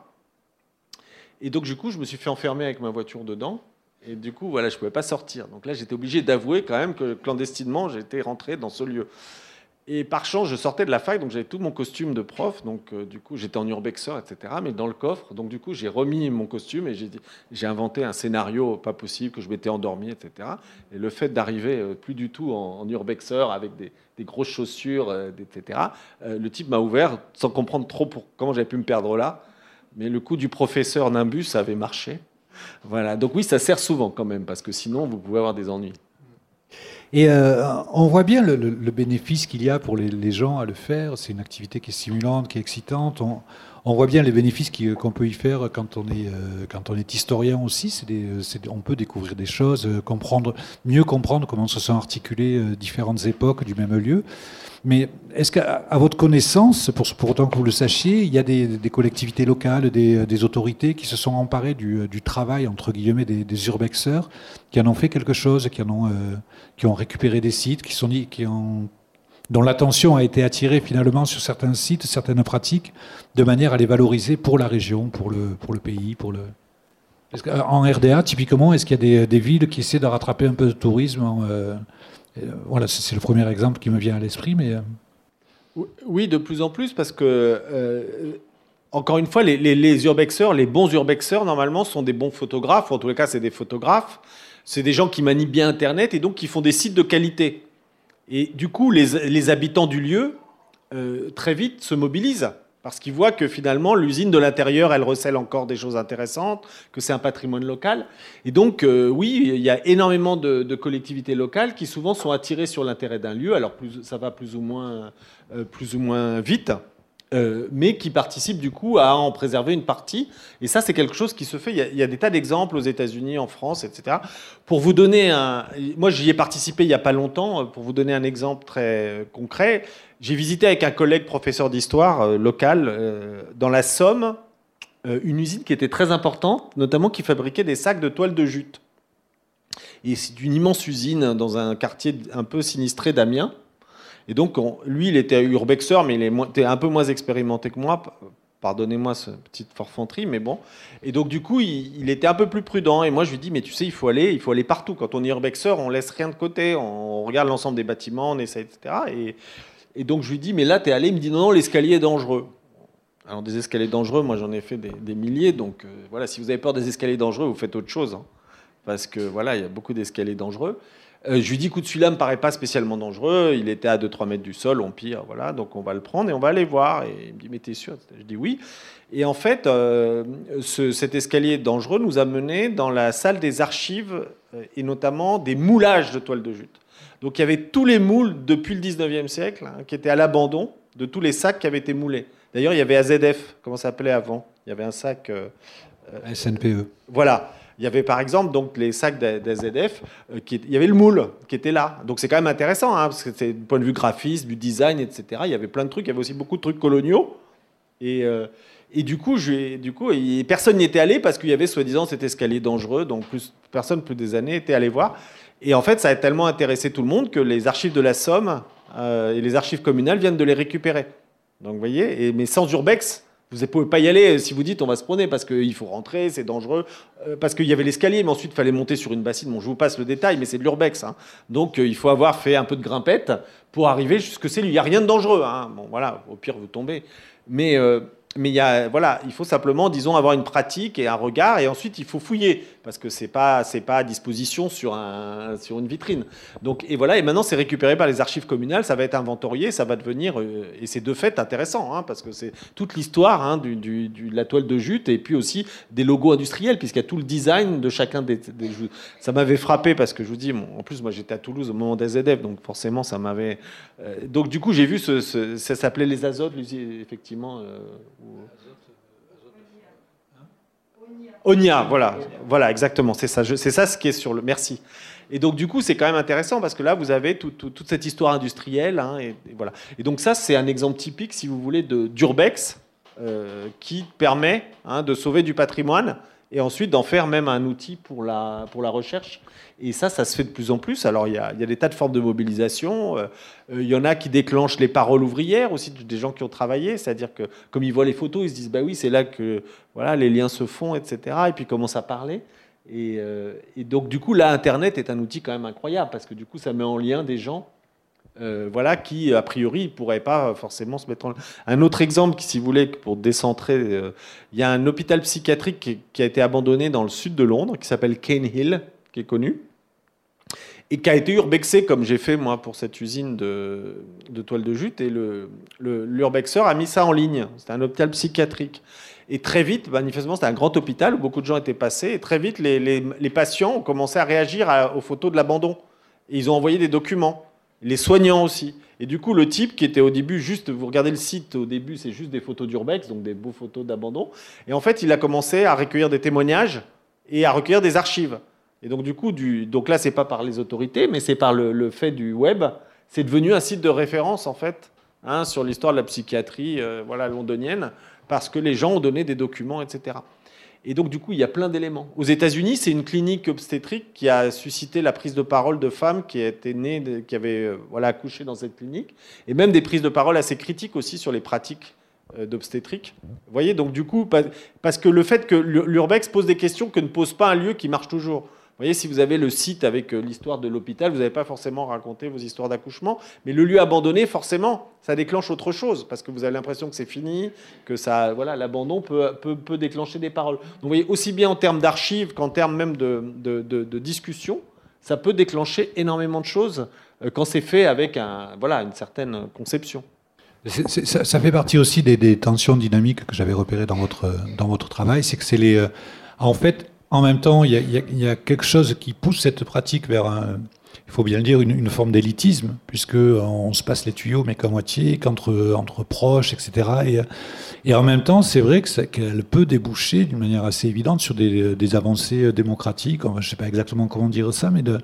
Et donc, du coup, je me suis fait enfermer avec ma voiture dedans. Et du coup, voilà, je pouvais pas sortir. Donc là, j'étais obligé d'avouer quand même que clandestinement, j'étais rentré dans ce lieu. Et par chance, je sortais de la fac, donc j'avais tout mon costume de prof. Donc, euh, du coup, j'étais en urbexer, etc. Mais dans le coffre. Donc, du coup, j'ai remis mon costume et j'ai inventé un scénario pas possible, que je m'étais endormi, etc. Et le fait d'arriver euh, plus du tout en, urbexer avec des, grosses chaussures, euh, etc., le type m'a ouvert sans comprendre trop pour, comment j'avais pu me perdre là. Mais le coup du professeur Nimbus avait marché. Voilà. Donc, oui, ça sert souvent quand même, parce que sinon, vous pouvez avoir des ennuis. Et euh, on voit bien le, bénéfice qu'il y a pour les, gens à le faire. C'est une activité qui est stimulante, qui est excitante. Voit bien les bénéfices qu'on peut y faire quand on est, euh, on historien aussi. on peut découvrir des choses, euh, comprendre, mieux comprendre comment se sont articulées différentes époques du même lieu. Mais est-ce qu'à votre connaissance, pour, autant que vous le sachiez, il y a des, collectivités locales, des, autorités qui se sont emparées du, travail, entre guillemets, des, urbexeurs, qui en ont fait quelque chose, qui, en euh, ont récupéré des sites, qui sont, qui ont, dont l'attention a été attirée finalement sur certains sites, certaines pratiques, de manière à les valoriser pour la région, pour le, pour le pays, pour le... En RDA, typiquement, est-ce qu'il y a des, villes qui essaient de rattraper un peu de tourisme euh, euh, voilà, c'est le premier exemple qui me vient à l'esprit, mais... Euh, oui, de plus en plus, parce que, encore une fois, les, les, urbexeurs, les bons urbexeurs, normalement, sont des bons photographes, ou en tous les cas, c'est des photographes. C'est des gens qui manient bien Internet et donc qui font des sites de qualité. Et du coup, les, habitants du lieu, très vite, se mobilisent parce qu'ils voient que finalement l'usine de l'intérieur, elle recèle encore des choses intéressantes, que c'est un patrimoine local. Et donc, euh, oui, il y a énormément de, collectivités locales qui souvent sont attirées sur l'intérêt d'un lieu. Alors, ça va plus ou moins, euh, plus ou moins vite. Euh, mais qui participent du coup à en préserver une partie. Et ça, c'est quelque chose qui se fait. Il y a, des tas d'exemples aux États-Unis, en France, etc. Pour vous donner un. Moi, j'y ai participé il n'y a pas longtemps. Pour vous donner un exemple très concret, j'ai visité avec un collègue professeur d'histoire euh, local euh, dans la Somme une usine qui était très importante, notamment qui fabriquait des sacs de toile de jute. Et c'est une immense usine dans un quartier un peu sinistré d'Amiens. Et donc, lui, il était urbexeur, mais il était un peu moins expérimenté que moi. Pardonnez-moi cette petite forfanterie, mais bon. Et donc, du coup, il, était un peu plus prudent. Et moi, je lui dis, mais tu sais, il faut aller, il faut aller partout. Quand on est urbexeur, on laisse rien de côté. On regarde l'ensemble des bâtiments, on essaie, etc. Et, donc, je lui dis, mais là, tu es allé. Il me dit, non, non, l'escalier est dangereux. Alors, des escaliers dangereux, moi, j'en ai fait des, milliers. Donc, euh, voilà, si vous avez peur des escaliers dangereux, vous faites autre chose. Hein. parce que, voilà, il y a beaucoup d'escaliers dangereux. Euh, je lui dis, écoute, celui-là me paraît pas spécialement dangereux. Il était à 2-3 mètres du sol, on pire, voilà. Donc on va le prendre et on va aller voir. Et il me dit, mais t'es sûr? Je dis oui. Et en fait, euh, cet escalier dangereux nous a menés dans la salle des archives euh, et notamment des moulages de toiles de jute. Donc il y avait tous les moules depuis le 19e siècle hein, qui étaient à l'abandon de tous les sacs qui avaient été moulés. D'ailleurs, il y avait AZF, comment ça s'appelait avant? Il y avait un sac. SNPE. Voilà. Il y avait par exemple donc les sacs d'AZF, qui, il y avait le moule qui était là. Donc c'est quand même intéressant, hein, parce que c'est du point de vue graphiste, du design, etc. Il y avait plein de trucs. Il y avait aussi beaucoup de trucs coloniaux. Et, et du coup, personne n'y était allé parce qu'il y avait soi-disant cet escalier dangereux, donc plus, personne plus des années était allé voir. Et en fait, ça a tellement intéressé tout le monde que les archives de la Somme euh, et les archives communales viennent de les récupérer. Donc vous voyez, mais sans urbex, vous ne pouvez pas y aller si vous dites on va se promener parce qu'il faut rentrer, c'est dangereux. Euh, parce qu'il y avait l'escalier, mais ensuite il fallait monter sur une bassine. Bon, je vous passe le détail, mais c'est de l'urbex. Hein. Donc euh, il faut avoir fait un peu de grimpette pour arriver jusque c'est lui. Il n'y a rien de dangereux. Hein. Bon, voilà, au pire vous tombez. Mais mais il y a, voilà, il faut simplement, disons, avoir une pratique et un regard, et ensuite il faut fouiller parce que c'est pas c'est pas à disposition sur un sur une vitrine. Donc et voilà, et maintenant c'est récupéré par les archives communales, ça va être inventorié, ça va devenir euh, et c'est de fait intéressant, hein, parce que c'est toute l'histoire hein, du, de la toile de jute et puis aussi des logos industriels puisqu'il y a tout le design de chacun des, ça m'avait frappé parce que je vous dis, en plus moi j'étais à Toulouse au moment des ZF, donc forcément ça m'avait euh, donc du coup j'ai vu ce, ça s'appelait les azotes, effectivement. Euh, Onia, voilà, voilà, exactement, c'est ça, c'est ça ce qui est sur le. Merci. Et donc du coup, c'est quand même intéressant parce que là, vous avez toute cette histoire industrielle, hein, et, voilà. Et donc ça, c'est un exemple typique, si vous voulez, de d'urbex euh, qui permet hein, de sauver du patrimoine et ensuite d'en faire même un outil pour la pour la recherche. Et ça, ça se fait de plus en plus. Alors, il y a, il y a des tas de formes de mobilisation. Euh, euh, il y en a qui déclenchent les paroles ouvrières, aussi des gens qui ont travaillé. C'est-à-dire que, comme ils voient les photos, ils se disent, bah oui, c'est là que voilà, les liens se font, etc. Et puis, ils commencent à parler. Et, euh, et, donc, du coup, là, Internet est un outil quand même incroyable, parce que du coup, ça met en lien des gens voilà, qui, a priori, ne pourraient pas forcément se mettre en Un autre exemple, si vous voulez, pour décentrer, il y a un hôpital psychiatrique qui, a été abandonné dans le sud de Londres, qui s'appelle Cane Hill, qui est connu et qui a été urbexé comme j'ai fait moi pour cette usine de, toile de jute. Et l'urbexeur a mis ça en ligne. C'était un hôpital psychiatrique. Et très vite, manifestement, c'était un grand hôpital où beaucoup de gens étaient passés. Et très vite, les, patients ont commencé à réagir aux photos de l'abandon. Ils ont envoyé des documents. Les soignants aussi. Et du coup, le type qui était au début juste, vous regardez le site, au début, c'est juste des photos d'urbex, donc des beaux photos d'abandon. Et en fait, il a commencé à recueillir des témoignages et à recueillir des archives. Et donc, du coup, du, donc là, c'est pas par les autorités, mais c'est par le, fait du web. C'est devenu un site de référence, en fait, hein, sur l'histoire de la psychiatrie euh, voilà, londonienne, parce que les gens ont donné des documents, etc. Et donc, du coup, il y a plein d'éléments. Aux États-Unis, c'est une clinique obstétrique qui a suscité la prise de parole de femmes qui étaient nées, qui avaient euh, voilà, accouché dans cette clinique, et même des prises de parole assez critiques aussi sur les pratiques euh, d'obstétrique. Vous voyez, donc du coup, parce que le fait que l'urbex pose des questions que ne pose pas un lieu qui marche toujours. Vous voyez, si vous avez le site avec euh, l'histoire de l'hôpital, vous n'avez pas forcément raconté vos histoires d'accouchement, mais le lieu abandonné, forcément, ça déclenche autre chose, parce que vous avez l'impression que c'est fini, que ça, voilà, l'abandon peut, peut, déclencher des paroles. Donc vous voyez, aussi bien en termes d'archives qu'en termes même de, de, discussion, ça peut déclencher énormément de choses euh, quand c'est fait avec un, voilà, une certaine conception. ça, fait partie aussi des, tensions dynamiques que j'avais repérées dans votre, dans votre travail, c'est que c'est les... Euh, en fait, en même temps, il y, a, quelque chose qui pousse cette pratique vers un, il faut bien le dire, une, forme d'élitisme, puisque on se passe les tuyaux, mais qu'à moitié, qu'entre entre proches, etc. Et, et en même temps, c'est vrai qu'elle peut déboucher d'une manière assez évidente sur des, avancées démocratiques, je ne sais pas exactement comment dire ça, mais de,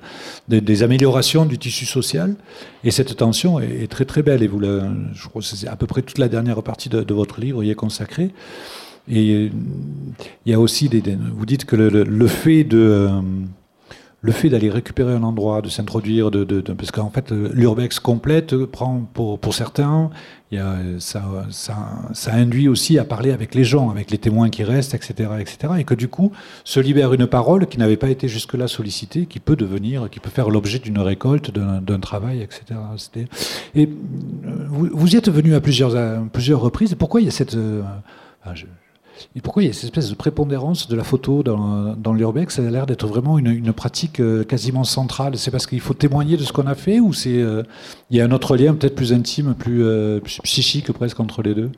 des améliorations du tissu social. Et cette tension est, très très belle. Et vous, je crois que c'est à peu près toute la dernière partie de votre livre y est consacrée. Et il y a aussi des, vous dites que le, fait de le fait d'aller récupérer un endroit, de s'introduire, parce qu'en fait l'urbex complète prend pour, pour certains, ça, induit aussi à parler avec les gens, avec les témoins qui restent, etc., etc., et que du coup se libère une parole qui n'avait pas été jusque-là sollicitée, qui peut devenir, qui peut faire l'objet d'une récolte, d'un travail, etc. Et euh, vous, y êtes venu à plusieurs, plusieurs reprises. Pourquoi il y a cette euh, et pourquoi il y a cette espèce de prépondérance de la photo dans, dans l'urbex Ça a l'air d'être vraiment une, pratique euh, quasiment centrale? C'est parce qu'il faut témoigner de ce qu'on a fait ou c'est euh, il y a un autre lien peut-être plus intime, plus, euh, psychique presque entre les deux?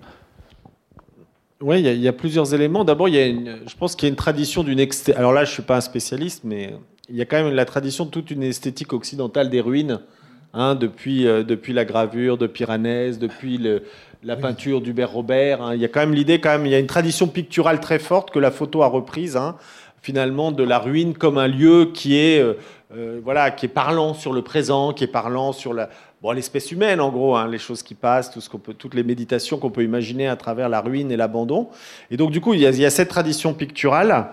Oui, il, y, a plusieurs éléments. D'abord, je pense qu'il y a une tradition d'une Alors là, je suis pas un spécialiste, mais il y a quand même la tradition de toute une esthétique occidentale des ruines. Hein, depuis, depuis la gravure de Piranèse, depuis le, la peinture d'Hubert Robert. Hein. Il y a quand même l'idée, quand même, il y a une tradition picturale très forte que la photo a reprise, hein, finalement, de la ruine comme un lieu qui est, euh, euh, voilà, qui est parlant sur le présent, qui est parlant sur la, bon, l'espèce humaine, en gros, hein, les choses qui passent, tout ce qu'on peut, toutes les méditations qu'on peut imaginer à travers la ruine et l'abandon. Et donc, du coup, il y a, cette tradition picturale.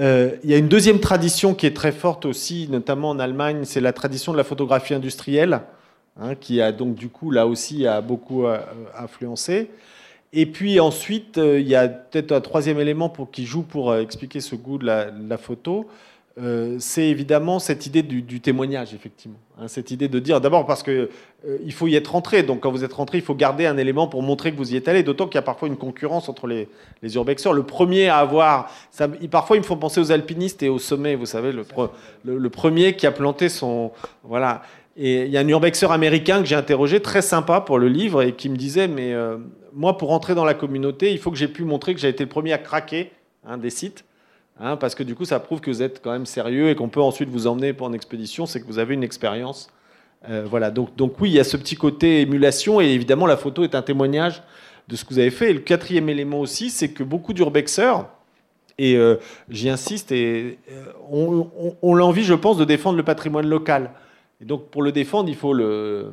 Euh, il y a une deuxième tradition qui est très forte aussi, notamment en Allemagne, c'est la tradition de la photographie industrielle. Hein, qui a donc du coup là aussi a beaucoup euh, influencé. Et puis ensuite, euh, il y a peut-être un troisième élément pour, qui joue pour euh, expliquer ce goût de la, photo. c'est évidemment cette idée du, témoignage, effectivement. Hein, cette idée de dire, d'abord parce qu'il il faut y être rentré, donc quand vous êtes rentré, il faut garder un élément pour montrer que vous y êtes allé, d'autant qu'il y a parfois une concurrence entre les, les urbexeurs. Le premier à avoir, parfois il me faut penser aux alpinistes et au sommet, vous savez, le, le premier qui a planté son... Voilà. Et il y a un urbexeur américain que j'ai interrogé, très sympa pour le livre, et qui me disait, mais euh, moi, pour entrer dans la communauté, il faut que j'ai pu montrer que j'ai été le premier à craquer hein, des sites, hein, parce que du coup, ça prouve que vous êtes quand même sérieux et qu'on peut ensuite vous emmener pour une expédition, c'est que vous avez une expérience. Euh, voilà, donc, oui, il y a ce petit côté émulation, et évidemment, la photo est un témoignage de ce que vous avez fait. Et le quatrième élément aussi, c'est que beaucoup d'urbexeurs, et euh, j'y insiste, et, ont l'envie, je pense, de défendre le patrimoine local. Et donc pour le défendre, il faut le,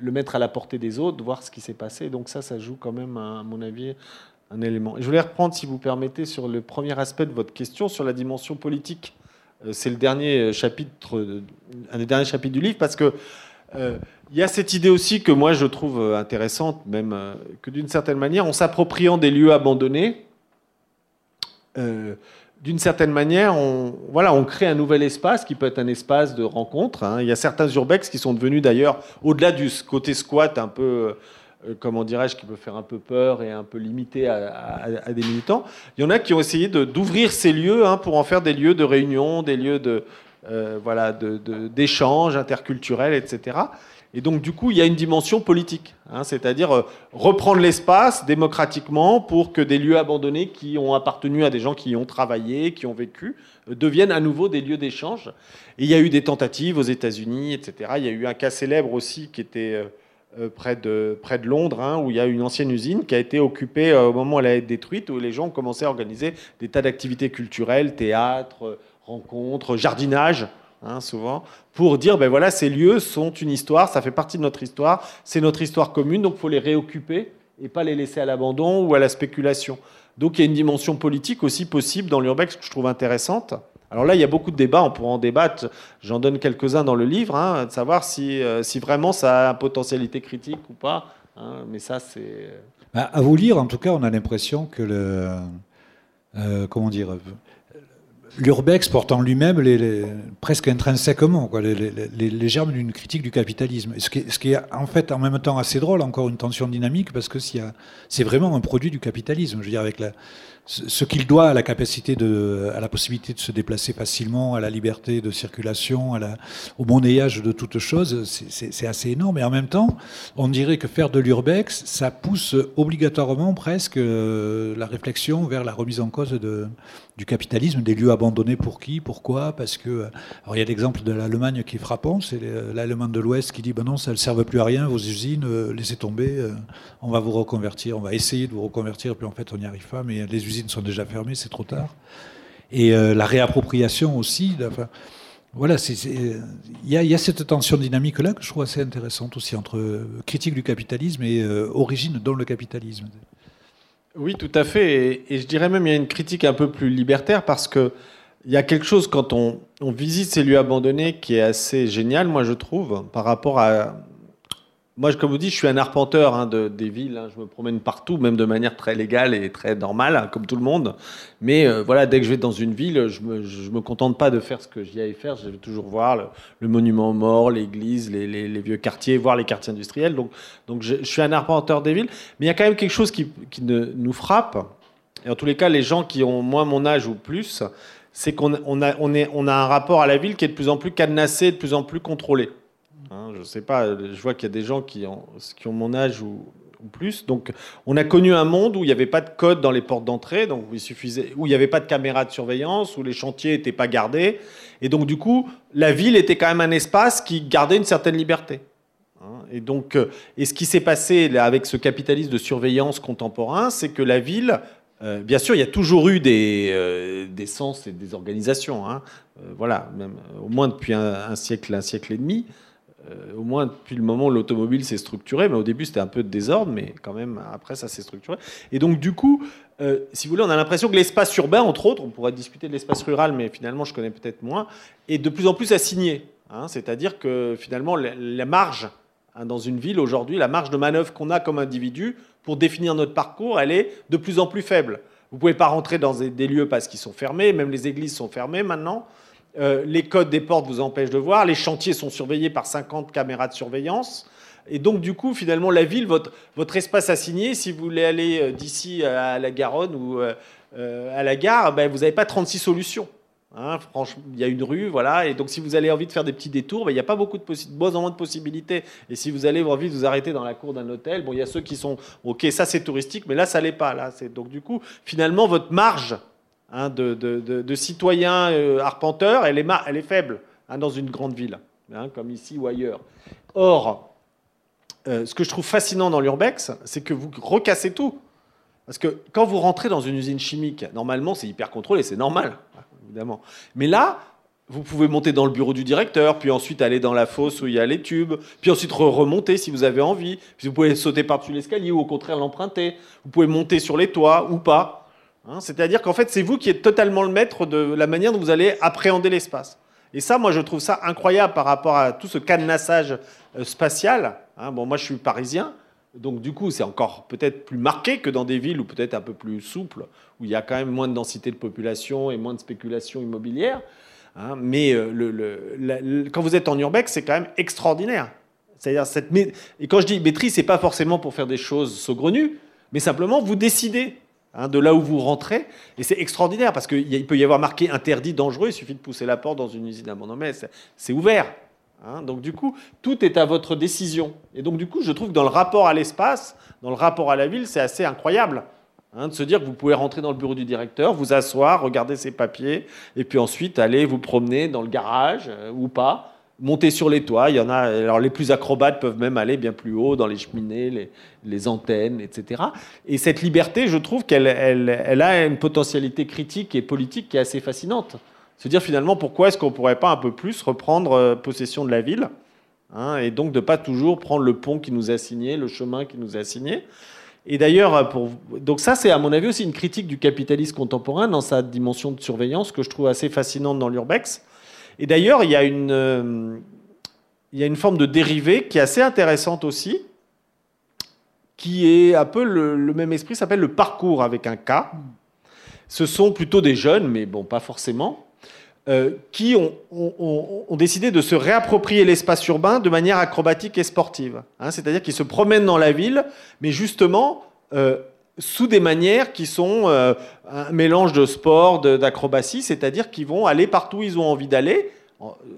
mettre à la portée des autres, voir ce qui s'est passé. Donc ça, ça joue quand même, à mon avis, un élément. Je voulais reprendre, si vous permettez, sur le premier aspect de votre question, sur la dimension politique. Euh, c'est le dernier chapitre, un des derniers chapitres du livre, parce que euh, il y a cette idée aussi que moi je trouve intéressante, même euh, que d'une certaine manière, en s'appropriant des lieux abandonnés, d'une certaine manière, on, voilà, on crée un nouvel espace qui peut être un espace de rencontre. Hein. Il y a certains urbex qui sont devenus d'ailleurs, au-delà du côté squat, un peu, euh, comment dirais-je, qui peut faire un peu peur et un peu limité à, des militants. Il y en a qui ont essayé d'ouvrir ces lieux hein, pour en faire des lieux de réunion, des lieux de, euh, voilà, d'échange interculturel, etc. Et donc, du coup, il y a une dimension politique, hein, c'est-à-dire euh, reprendre l'espace démocratiquement pour que des lieux abandonnés qui ont appartenu à des gens qui y ont travaillé, qui ont vécu, euh, deviennent à nouveau des lieux d'échange. Et il y a eu des tentatives aux États-Unis, etc. Il y a eu un cas célèbre aussi qui était euh, près, de, près de Londres, hein, où il y a une ancienne usine qui a été occupée au moment où elle a été détruite, où les gens ont commencé à organiser des tas d'activités culturelles, théâtre, rencontres, jardinage. Hein, souvent, pour dire, ben voilà, ces lieux sont une histoire, ça fait partie de notre histoire, c'est notre histoire commune, donc il faut les réoccuper et pas les laisser à l'abandon ou à la spéculation. Donc il y a une dimension politique aussi possible dans l'urbex que je trouve intéressante. Alors là, il y a beaucoup de débats, on pourra en débattre, j'en donne quelques-uns dans le livre, hein, de savoir si, euh, si vraiment ça a une potentialité critique ou pas. Hein, mais ça, c'est... Euh, bah, à vous lire, en tout cas, on a l'impression que le... Euh, comment dire l'urbex porte en lui-même les, presque intrinsèquement quoi, les, germes d'une critique du capitalisme. Ce qui, est, en fait en même temps assez drôle, encore une tension dynamique, parce que c'est vraiment un produit du capitalisme. Je veux dire, avec la, ce qu'il doit à la capacité de, à la possibilité de se déplacer facilement, à la liberté de circulation, à la, au monnayage de toutes choses, c'est assez énorme. Et en même temps, on dirait que faire de l'urbex, ça pousse obligatoirement presque euh, la réflexion vers la remise en cause de, du capitalisme, des lieux abandonnés pour qui, pourquoi, parce que, alors il y a l'exemple de l'Allemagne qui est frappant, c'est l'Allemagne de l'Ouest qui dit, ben non, ça ne serve plus à rien, vos usines, euh, laissez tomber, euh, on va vous reconvertir, on va essayer de vous reconvertir, puis en fait on n'y arrive pas, mais les usines sont déjà fermées, c'est trop tard. Et euh, la réappropriation aussi. Enfin, voilà, il y, a cette tension dynamique-là que je trouve assez intéressante aussi entre critique du capitalisme et origine dans le capitalisme. Oui, tout à fait. Et, je dirais même qu'il y a une critique un peu plus libertaire parce que il y a quelque chose quand on, visite ces lieux abandonnés qui est assez génial, moi je trouve, par rapport à, moi, comme vous dites, je suis un arpenteur hein, de, des villes. Hein. Je me promène partout, même de manière très légale et très normale, comme tout le monde. Mais euh, voilà, dès que je vais dans une ville, je me, me contente pas de faire ce que j'y allais faire. Je vais toujours voir le, monument mort, l'église, les, vieux quartiers, voir les quartiers industriels. Donc, je, suis un arpenteur des villes. Mais il y a quand même quelque chose qui, nous frappe. Et en tous les cas, les gens qui ont moins mon âge ou plus, c'est qu'on a un rapport à la ville qui est de plus en plus cadenassé, de plus en plus contrôlé. Hein, je sais pas, je vois qu'il y a des gens qui ont, mon âge ou, plus. Donc, on a connu un monde où il n'y avait pas de code dans les portes d'entrée, donc il suffisait, où il n'y avait pas de caméra de surveillance, où les chantiers n'étaient pas gardés. Et donc, du coup, la ville était quand même un espace qui gardait une certaine liberté. Hein. Et donc, euh, et ce qui s'est passé avec ce capitalisme de surveillance contemporain, c'est que la ville, euh, bien sûr, il y a toujours eu des, des sens et des organisations. Hein. voilà, au moins depuis un, siècle, un siècle et demi. Au moins depuis le moment où l'automobile s'est structuré, mais au début c'était un peu de désordre, mais quand même après ça s'est structuré. Et donc du coup, si vous voulez, on a l'impression que l'espace urbain, entre autres, on pourrait discuter de l'espace rural, mais finalement je connais peut-être moins, est de plus en plus assigné. Hein, c'est-à-dire que finalement, la marge hein, dans une ville aujourd'hui, la marge de manœuvre qu'on a comme individu pour définir notre parcours, elle est de plus en plus faible. Vous ne pouvez pas rentrer dans des lieux parce qu'ils sont fermés, même les églises sont fermées maintenant. Euh, les codes des portes vous empêchent de voir, les chantiers sont surveillés par 50 caméras de surveillance. Et donc, du coup, finalement, la ville, votre, votre espace assigné, si vous voulez aller euh, d'ici à la Garonne ou euh, à la gare, ben, vous n'avez pas 36 solutions. Hein, franchement, il y a une rue, voilà. Et donc, si vous avez envie de faire des petits détours, ben, il n'y a pas beaucoup de moins de possibilités. Et si vous avez envie de vous arrêter dans la cour d'un hôtel, bon, il y a ceux qui sont, ok, ça c'est touristique, mais là ça l'est pas. Là, c'est donc du coup, finalement, votre marge hein, de, de, citoyens euh, arpenteurs, elle est, faible hein, dans une grande ville, comme ici ou ailleurs. Or, euh, ce que je trouve fascinant dans l'urbex, c'est que vous recassez tout. Parce que quand vous rentrez dans une usine chimique, normalement, c'est hyper contrôlé, c'est normal évidemment. Mais là, vous pouvez monter dans le bureau du directeur, puis ensuite aller dans la fosse où il y a les tubes, puis ensuite remonter si vous avez envie. Puis vous pouvez sauter par-dessus l'escalier ou au contraire l'emprunter. Vous pouvez monter sur les toits ou pas. Hein. C'est-à-dire qu'en fait, c'est vous qui êtes totalement le maître de la manière dont vous allez appréhender l'espace. Et ça, moi, je trouve ça incroyable par rapport à tout ce cadenassage euh, spatial. Hein. Bon, moi, je suis parisien. Donc du coup, c'est encore peut-être plus marqué que dans des villes où peut-être un peu plus souple, où il y a quand même moins de densité de population et moins de spéculation immobilière. Hein. mais euh, quand vous êtes en urbex, c'est quand même extraordinaire. C'est-à-dire cette et quand je dis maîtrise, c'est pas forcément pour faire des choses saugrenues, mais simplement vous décidez hein, de là où vous rentrez, et c'est extraordinaire parce qu'il peut y avoir marqué interdit, dangereux. Il suffit de pousser la porte dans une usine à mais c'est ouvert. Hein. donc du coup, tout est à votre décision. Et donc du coup, je trouve que dans le rapport à l'espace, dans le rapport à la ville, c'est assez incroyable. Hein, de se dire que vous pouvez rentrer dans le bureau du directeur, vous asseoir, regarder ses papiers, et puis ensuite aller vous promener dans le garage euh, ou pas, monter sur les toits. Il y en a, alors les plus acrobates peuvent même aller bien plus haut dans les cheminées, les, antennes, etc. Et cette liberté, je trouve qu'elle elle a une potentialité critique et politique qui est assez fascinante se dire finalement pourquoi est-ce qu'on ne pourrait pas un peu plus reprendre euh, possession de la ville hein, et donc de pas toujours prendre le pont qui nous est assigné, le chemin qui nous est assigné. Et d'ailleurs, pour... donc ça c'est à mon avis aussi une critique du capitalisme contemporain dans sa dimension de surveillance que je trouve assez fascinante dans l'urbex. Et d'ailleurs, il y a une euh, il y a une forme de dérivée qui est assez intéressante aussi, qui est un peu le, même esprit, s'appelle le parcours avec un K. Ce sont plutôt des jeunes, mais bon, pas forcément, euh, qui ont, décidé de se réapproprier l'espace urbain de manière acrobatique et sportive. Hein. C'est-à-dire qu'ils se promènent dans la ville, mais justement euh, sous des manières qui sont euh, un mélange de sport, d'acrobatie, c'est-à-dire qu'ils vont aller partout où ils ont envie d'aller,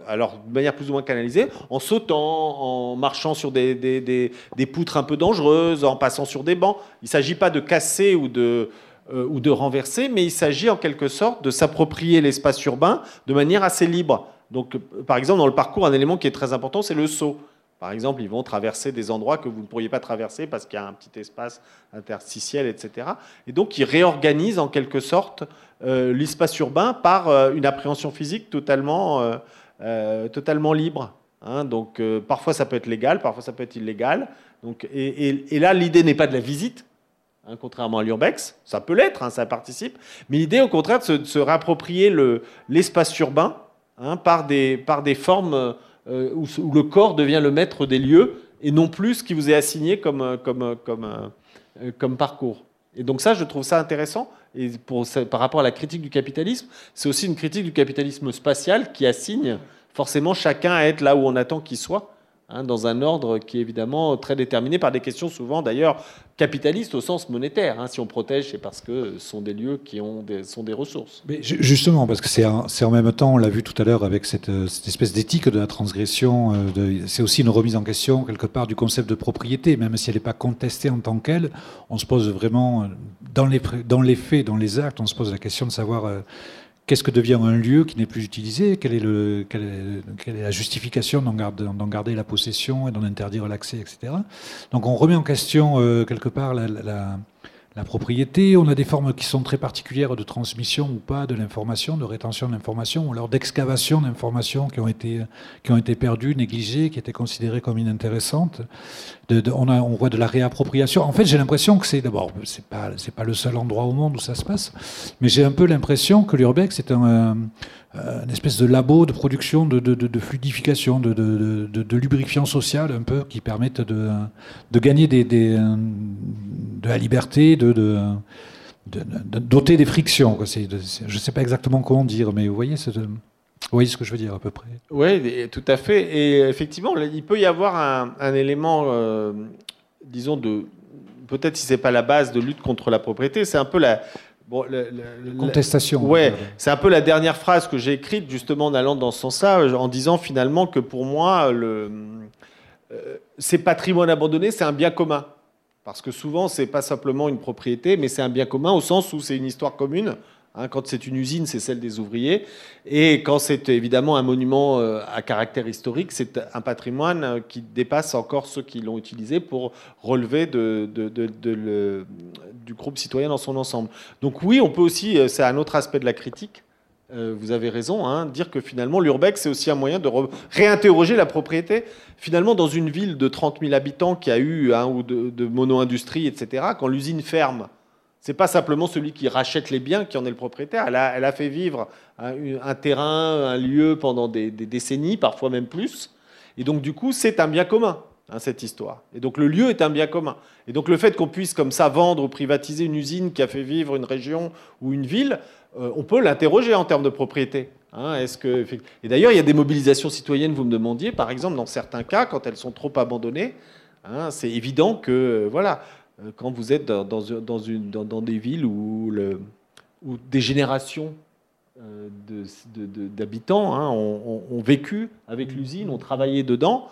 alors de manière plus ou moins canalisée, en sautant, en marchant sur des, des poutres un peu dangereuses, en passant sur des bancs. Il ne s'agit pas de casser ou de euh, ou de renverser, mais il s'agit en quelque sorte de s'approprier l'espace urbain de manière assez libre. Donc, par exemple, dans le parcours, un élément qui est très important, c'est le saut. Par exemple, ils vont traverser des endroits que vous ne pourriez pas traverser parce qu'il y a un petit espace interstitiel, etc. Et donc, ils réorganisent en quelque sorte euh, l'espace urbain par une appréhension physique totalement, totalement libre. Hein. donc, parfois, ça peut être légal, parfois, ça peut être illégal. Donc, et là, l'idée n'est pas de la visite, Hein, contrairement à l'urbex. Ça peut l'être, hein, ça participe. Mais l'idée, au contraire, de se, réapproprier l'espace urbain par, des, par des formes euh, où, le corps devient le maître des lieux et non plus ce qui vous est assigné comme, comme, comme, euh, comme parcours. Et donc ça, je trouve ça intéressant. Et pour, par rapport à la critique du capitalisme, c'est aussi une critique du capitalisme spatial qui assigne forcément chacun à être là où on attend qu'il soit. Hein, dans un ordre qui est évidemment très déterminé par des questions souvent d'ailleurs capitalistes au sens monétaire. Hein. Si on protège, c'est parce que ce sont des lieux qui ont sont des ressources. Mais justement, parce que c'est en même temps, on l'a vu tout à l'heure avec cette, cette, espèce d'éthique de la transgression, euh, c'est aussi une remise en question quelque part du concept de propriété, même si elle n'est pas contestée en tant qu'elle. On se pose vraiment, dans les, dans les faits, dans les actes, on se pose la question de savoir... Euh, qu'est-ce que devient un lieu qui n'est plus utilisé? Quelle est, la justification d'en garder, la possession et d'en interdire l'accès, etc. Donc on remet en question quelque part la propriété. On a des formes qui sont très particulières de transmission ou pas de l'information, de rétention d'information, ou alors d'excavation d'informations qui, ont été, qui ont été perdues, négligées, qui étaient considérées comme inintéressantes. on, a, on, voit de la réappropriation. En fait, j'ai l'impression que c'est d'abord, c'est pas, pas le seul endroit au monde où ça se passe, mais j'ai un peu l'impression que l'urbex est un euh, une espèce de labo de production de, fluidification, de, lubrifiant social un peu, qui permettent de, gagner de la liberté, de, doter des frictions. je ne sais pas exactement comment dire, mais vous voyez, ce que je veux dire à peu près. Oui, tout à fait. Et effectivement, il peut y avoir un, élément, euh, disons, de peut-être si c'est pas la base de lutte contre la propriété, c'est un peu la, Bon, contestation. Ouais, c'est un peu la dernière phrase que j'ai écrite justement en allant dans ce sens-là, en disant finalement que pour moi, le, euh, ces patrimoines abandonnés, c'est un bien commun. Parce que souvent, c'est pas simplement une propriété, mais c'est un bien commun au sens où c'est une histoire commune. Hein, quand c'est une usine, c'est celle des ouvriers. Et quand c'est évidemment un monument euh, à caractère historique, c'est un patrimoine euh, qui dépasse encore ceux qui l'ont utilisé pour relever de, du groupe citoyen dans son ensemble. Donc oui, on peut aussi, euh, c'est un autre aspect de la critique, vous avez raison, hein, dire que finalement l'urbex, c'est aussi un moyen de réinterroger la propriété. Finalement, dans une ville de 30 000 habitants qui a eu un ou deux de mono-industrie, etc., quand l'usine ferme, c'est pas simplement celui qui rachète les biens qui en est le propriétaire. Elle a, fait vivre un, terrain, un lieu pendant des, décennies, parfois même plus. Et donc, du coup, c'est un bien commun, hein, cette histoire. Et donc, le lieu est un bien commun. Et donc, le fait qu'on puisse, comme ça, vendre ou privatiser une usine qui a fait vivre une région ou une ville, euh, on peut l'interroger en termes de propriété. Hein. Et d'ailleurs, il y a des mobilisations citoyennes, vous me demandiez, par exemple, dans certains cas, quand elles sont trop abandonnées, hein, c'est évident que, voilà, quand vous êtes dans, des villes où, le, où des générations euh, d'habitants hein, ont, vécu avec l'usine, ont travaillé dedans,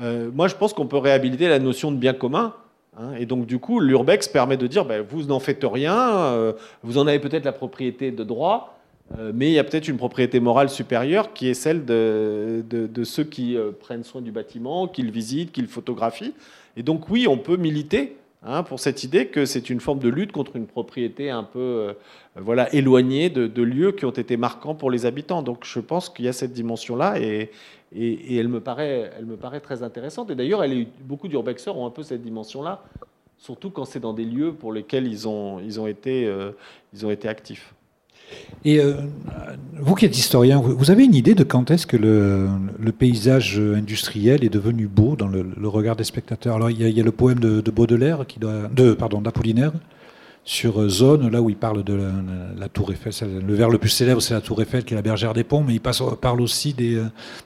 euh, moi je pense qu'on peut réhabiliter la notion de bien commun. Hein, et donc du coup, l'urbex permet de dire, ben, vous n'en faites rien, vous en avez peut-être la propriété de droit, mais il y a peut-être une propriété morale supérieure qui est celle de, de ceux qui prennent soin du bâtiment, qui le visitent, qui le photographient. Et donc oui, on peut militer Hein, pour cette idée que c'est une forme de lutte contre une propriété un peu euh, voilà, éloignée de, lieux qui ont été marquants pour les habitants. Donc je pense qu'il y a cette dimension-là et, et, elle, me paraît, elle me paraît très intéressante. Et d'ailleurs, beaucoup d'urbexeurs ont un peu cette dimension-là, surtout quand c'est dans des lieux pour lesquels ils ont, ils ont, été, euh, ils ont été actifs. Et euh, vous qui êtes historien, vous avez une idée de quand est-ce que le, paysage industriel est devenu beau dans le, regard des spectateurs? Alors il y, a, le poème de, Baudelaire, pardon, d'Apollinaire, sur euh, Zone, là où il parle de la, tour Eiffel. Le vers le plus célèbre, c'est la tour Eiffel, qui est la bergère des ponts, mais il parle aussi des,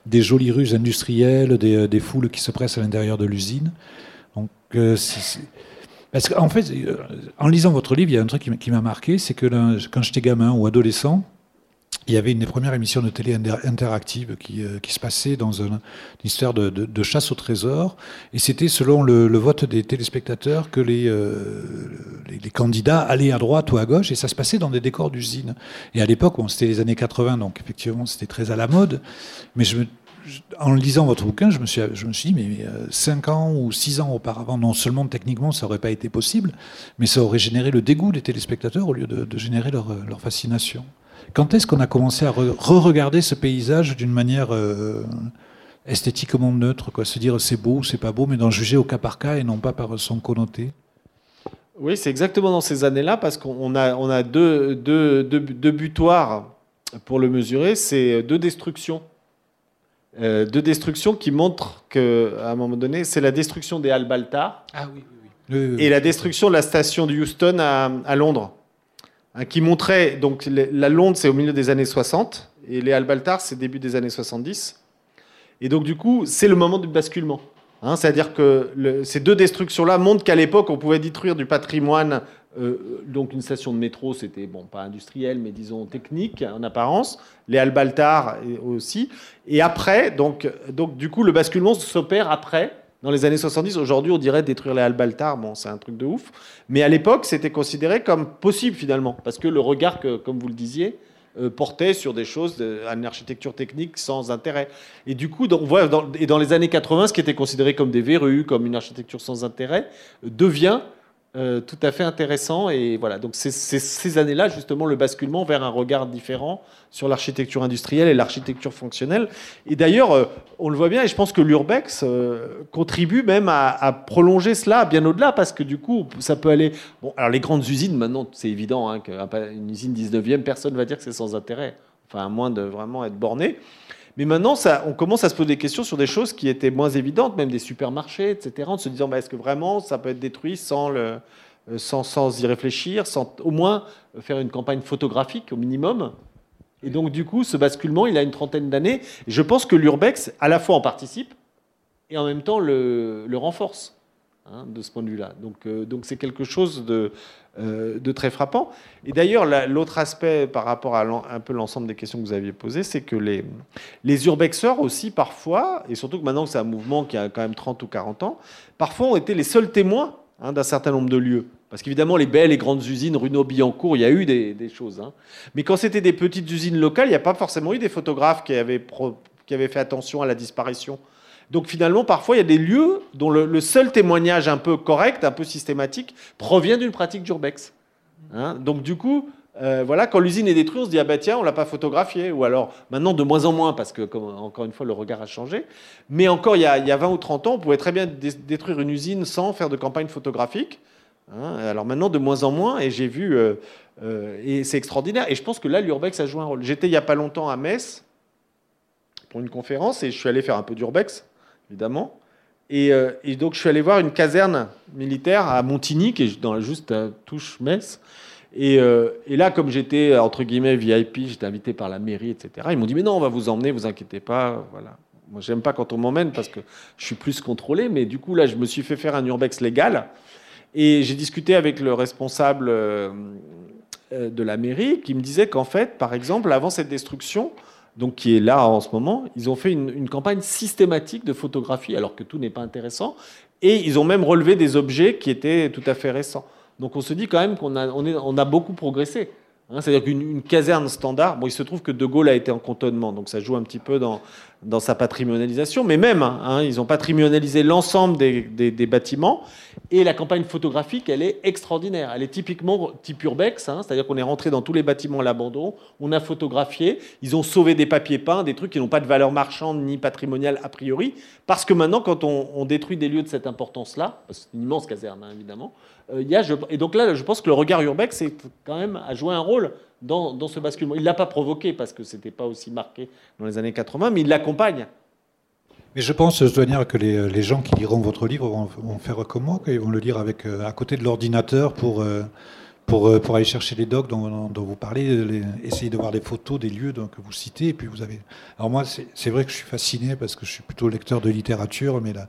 des jolies rues industrielles, des, foules qui se pressent à l'intérieur de l'usine. Donc euh, c'est parce qu'en fait, euh, en lisant votre livre, il y a un truc qui m'a marqué, c'est que quand j'étais gamin ou adolescent, il y avait une des premières émissions de télé interactive qui, euh, qui se passait dans une, histoire de, chasse au trésor. Et c'était selon le, vote des téléspectateurs que les, euh, les, candidats allaient à droite ou à gauche. Et ça se passait dans des décors d'usine. Et à l'époque, c'était les années 80, donc effectivement, c'était très à la mode. Mais je me en lisant votre bouquin, je me suis, je me suis dit, mais 5 euh, ans ou 6 ans auparavant, non seulement techniquement ça n'aurait pas été possible, mais ça aurait généré le dégoût des téléspectateurs au lieu de, générer leur, fascination. Quand est-ce qu'on a commencé à re-regarder ce paysage d'une manière euh, esthétiquement neutre, quoi, se dire c'est beau, c'est pas beau, mais d'en juger au cas par cas et non pas par son connoté? Oui, c'est exactement dans ces années-là, parce qu'on a, deux, butoirs pour le mesurer, c'est deux destructions. euh, de destruction qui montre qu'à un moment donné, c'est la destruction des Halles Baltar ah et la destruction de la station de Houston à, Londres, hein, qui montrait donc la Londres c'est au milieu des années 60 et les Halles Baltar c'est début des années 70. Et donc du coup, c'est le moment du basculement. Hein, c'est-à-dire que ces deux destructions-là montrent qu'à l'époque, on pouvait détruire du patrimoine euh, donc une station de métro, c'était bon, pas industriel, mais disons technique en apparence. Les Albaltar aussi. Et après, donc, donc du coup, le basculement s'opère après, dans les années 70. Aujourd'hui, on dirait détruire les Albaltar, bon, c'est un truc de ouf. Mais à l'époque, c'était considéré comme possible finalement, parce que le regard, que, comme vous le disiez, euh, portait sur des choses, une architecture technique sans intérêt. Et du coup, dans, et dans les années 80, ce qui était considéré comme des verrues, comme une architecture sans intérêt, devient euh, tout à fait intéressant. Et voilà, donc c'est ces années-là, justement, le basculement vers un regard différent sur l'architecture industrielle et l'architecture fonctionnelle. Et d'ailleurs, euh, on le voit bien, et je pense que l'Urbex euh, contribue même à, prolonger cela bien au-delà, parce que du coup, ça peut aller. Bon, alors les grandes usines, maintenant, c'est évident hein, qu'une usine 19e, personne ne va dire que c'est sans intérêt. Enfin, à moins de vraiment être borné. Mais maintenant, on commence à se poser des questions sur des choses qui étaient moins évidentes, même des supermarchés, etc., en se disant bah, est-ce que vraiment ça peut être détruit euh, sans, sans y réfléchir, sans au moins faire une campagne photographique au minimum? Et donc, du coup, ce basculement, il a une trentaine d'années. Je pense que l'Urbex, à la fois, en participe et en même temps le, renforce. Hein, de ce point de vue-là. Donc, euh, c'est quelque chose de, de très frappant. Et d'ailleurs, l'autre aspect par rapport à un peu l'ensemble des questions que vous aviez posées, c'est que les, les urbexeurs aussi, parfois, et surtout que maintenant c'est un mouvement qui a quand même 30 ou 40 ans, parfois ont été les seuls témoins hein, d'un certain nombre de lieux. Parce qu'évidemment, les belles et grandes usines, Runo-Billancourt, il y a eu des, choses. Hein. Mais quand c'était des petites usines locales, il n'y a pas forcément eu des photographes qui avaient, qui avaient fait attention à la disparition. Donc finalement, parfois, il y a des lieux dont le, seul témoignage un peu correct, un peu systématique, provient d'une pratique d'urbex. Hein. Donc du coup, euh, voilà, quand l'usine est détruite, on se dit ah ben tiens, on l'a pas photographié, ou alors maintenant de moins en moins parce que encore une fois le regard a changé. Mais encore il y, a, il y, a, 20 ou 30 ans, on pouvait très bien détruire une usine sans faire de campagne photographique. Hein. Alors maintenant de moins en moins, et j'ai vu euh, euh, et c'est extraordinaire. Et je pense que là l'urbex a joué un rôle. J'étais il y a pas longtemps à Metz pour une conférence et je suis allé faire un peu d'urbex évidemment. Euh, et, donc, je suis allé voir une caserne militaire à Montigny, qui est juste à touche Metz. Euh, et, là, comme j'étais, entre guillemets, VIP, j'étais invité par la mairie, etc., ils m'ont dit, mais non, on va vous emmener, vous inquiétez pas. Voilà. Moi, j'aime pas quand on m'emmène parce que je suis plus contrôlé. Mais du coup, là, je me suis fait faire un urbex légal. Et j'ai discuté avec le responsable euh, de la mairie qui me disait qu'en fait, par exemple, avant cette destruction, donc qui est là en ce moment, ils ont fait une, campagne systématique de photographie, alors que tout n'est pas intéressant, et ils ont même relevé des objets qui étaient tout à fait récents. Donc on se dit quand même qu'on a, beaucoup progressé. Hein, c'est-à-dire qu'une caserne standard, bon, il se trouve que De Gaulle a été en cantonnement, donc ça joue un petit peu dans, dans sa patrimonialisation, mais même, hein, ils ont patrimonialisé l'ensemble des, des, bâtiments, et la campagne photographique, elle est extraordinaire. Elle est typiquement type urbex, hein, c'est-à-dire qu'on est rentré dans tous les bâtiments à l'abandon, on a photographié, ils ont sauvé des papiers peints, des trucs qui n'ont pas de valeur marchande ni patrimoniale a priori, parce que maintenant, quand on, détruit des lieux de cette importance-là, c'est une immense caserne, évidemment, euh, y a, et donc là, je pense que le regard urbex, c'est quand même à jouer un rôle dans, ce basculement. Il ne l'a pas provoqué parce que ce n'était pas aussi marqué dans les années 80, mais il l'accompagne. Mais je pense, je dois dire que les, gens qui liront votre livre vont, faire comme moi, qu'ils vont le lire avec, euh, à côté de l'ordinateur pour, euh, pour, euh, pour aller chercher les docs dont, vous parlez, essayer de voir les photos des lieux que vous citez. Et puis vous avez. Alors moi, c'est vrai que je suis fasciné parce que je suis plutôt lecteur de littérature, mais là,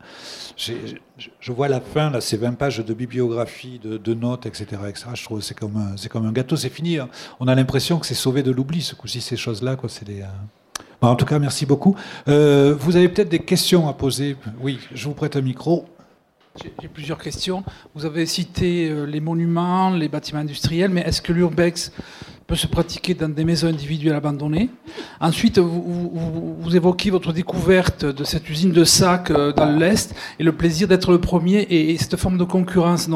je vois la fin, là, ces 20 pages de bibliographie, de, notes, etc., etc. Je trouve c'est comme un, c'est comme un gâteau, c'est fini. Hein. On a l'impression que c'est sauvé de l'oubli ce coup-ci ces choses-là, des. Euh, en tout cas, merci beaucoup. Euh, vous avez peut-être des questions à poser. Oui, je vous prête un micro. J'ai plusieurs questions. Vous avez cité euh, les monuments, les bâtiments industriels, mais est-ce que l'urbex peut se pratiquer dans des maisons individuelles abandonnées. Ensuite, vous, vous, évoquez votre découverte de cette usine de sacs euh, dans l'Est et le plaisir d'être le premier et, cette forme de concurrence.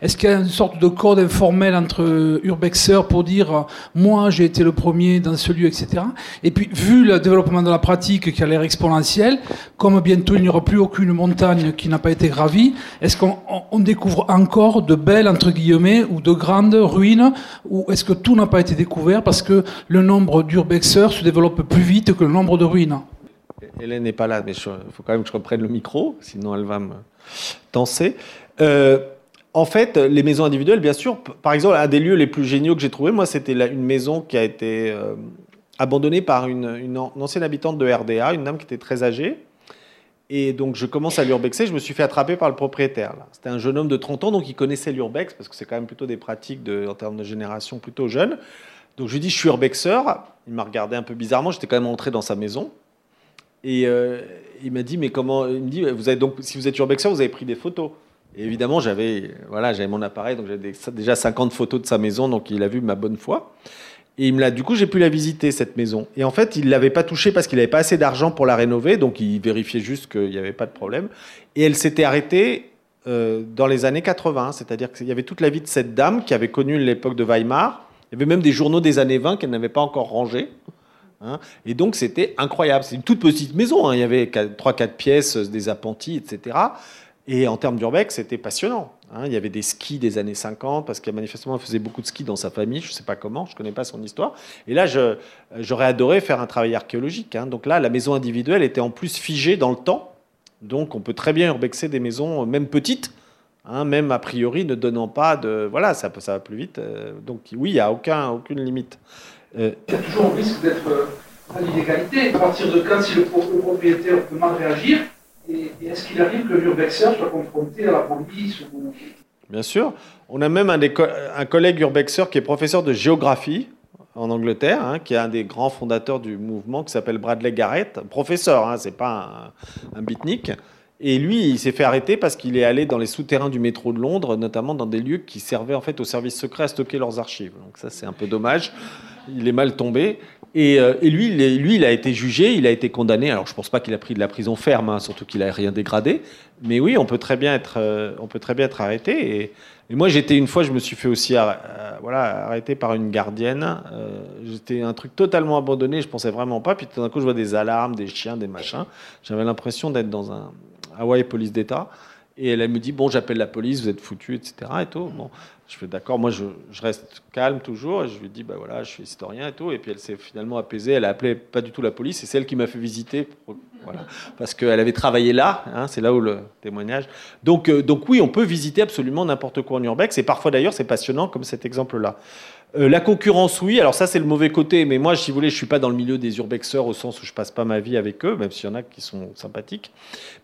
Est-ce qu'il y a une sorte de code informel entre urbexeurs pour dire euh, moi j'ai été le premier dans ce lieu, etc. Et puis, vu le développement de la pratique qui a l'air exponentiel, comme bientôt il n'y aura plus aucune montagne qui n'a pas été gravie, est-ce qu'on découvre encore de belles, entre guillemets, ou de grandes ruines, ou est-ce que tout n'a pas été découvert parce que le nombre d'urbexeurs se développe plus vite que le nombre de ruines. Hélène n'est pas là, mais il faut quand même que je reprenne le micro, sinon elle va me tenser. Euh, en fait, les maisons individuelles, bien sûr, par exemple, un des lieux les plus géniaux que j'ai trouvé, moi, c'était une maison qui a été euh, abandonnée par une, ancienne habitante de RDA, une dame qui était très âgée, et donc, je commence à l'urbexer. Je me suis fait attraper par le propriétaire. C'était un jeune homme de 30 ans, donc il connaissait l'urbex, parce que c'est quand même plutôt des pratiques en termes de génération plutôt jeunes. Donc, je lui dis, je suis urbexeur. Il m'a regardé un peu bizarrement. J'étais quand même entré dans sa maison. Et euh, il m'a dit, mais comment Il me dit, vous avez donc, si vous êtes urbexeur, vous avez pris des photos. Et évidemment, j'avais voilà, j'avais mon appareil, donc j'avais déjà 50 photos de sa maison, donc il a vu ma bonne foi. Et il du coup, j'ai pu la visiter, cette maison. Et en fait, il l'avait pas touchée parce qu'il n'avait pas assez d'argent pour la rénover, donc il vérifiait juste qu'il n'y avait pas de problème. Et elle s'était arrêtée euh, dans les années 80, c'est-à-dire qu'il y avait toute la vie de cette dame qui avait connu l'époque de Weimar. Il y avait même des journaux des années 20 qu'elle n'avait pas encore rangés. Hein. et donc, c'était incroyable. C'est une toute petite maison. Hein. Il y avait 3-4 pièces, des appentis, etc. Et en termes d'urbex, c'était passionnant. Hein. il y avait des skis des années 50, parce qu'il manifestement faisait beaucoup de skis dans sa famille, je ne sais pas comment, je ne connais pas son histoire. Et là, j'aurais adoré faire un travail archéologique. Hein. Donc là, la maison individuelle était en plus figée dans le temps. Donc on peut très bien urbexer des maisons, même petites, hein, même a priori ne donnant pas de... Voilà, ça, ça va plus vite. Euh, donc oui, il n'y a aucun, aucune limite. Euh, il y a toujours un risque d'être euh, à l'illégalité. À partir de quand, si le, propriétaire peut mal réagir, et, est-ce qu'il arrive que l'urbexeur soit confronté à la police Bien sûr. On a même un, un collègue urbexeur qui est professeur de géographie en Angleterre, hein, qui est un des grands fondateurs du mouvement, qui s'appelle Bradley Garrett, professeur, hein, c'est pas un, un beatnik. Et lui, il s'est fait arrêter parce qu'il est allé dans les souterrains du métro de Londres, notamment dans des lieux qui servaient en fait aux services secrets à stocker leurs archives. Donc ça, c'est un peu dommage. Il est mal tombé. Et, euh, et lui, il lui, il a été jugé, il a été condamné. Alors, je pense pas qu'il a pris de la prison ferme, hein, surtout qu'il a rien dégradé. Mais oui, on peut très bien être, euh, on peut très bien être arrêté. Et, moi, j'étais une fois, je me suis fait aussi euh, voilà, arrêter par une gardienne. j'étais un truc totalement abandonné, je pensais vraiment pas. Puis tout d'un coup, je vois des alarmes, des chiens, des machins. J'avais l'impression d'être dans un Hawaii police d'État. Et elle, me dit Bon, j'appelle la police, vous êtes foutu, etc. Et tout. Bon, je fais d'accord, moi je, reste calme toujours. Et je lui dis Bah voilà, je suis historien et tout. Et puis elle s'est finalement apaisée. Elle a appelé pas du tout la police. C'est celle qui m'a fait visiter. voilà, parce qu'elle avait travaillé là. Hein, c'est là où le témoignage. Donc, euh, donc oui, on peut visiter absolument n'importe quoi en urbex. Et parfois d'ailleurs, c'est passionnant comme cet exemple-là. Euh, la concurrence, oui. Alors ça, c'est le mauvais côté. Mais moi, si vous voulez, je suis pas dans le milieu des urbexeurs au sens où je passe pas ma vie avec eux, même s'il y en a qui sont sympathiques.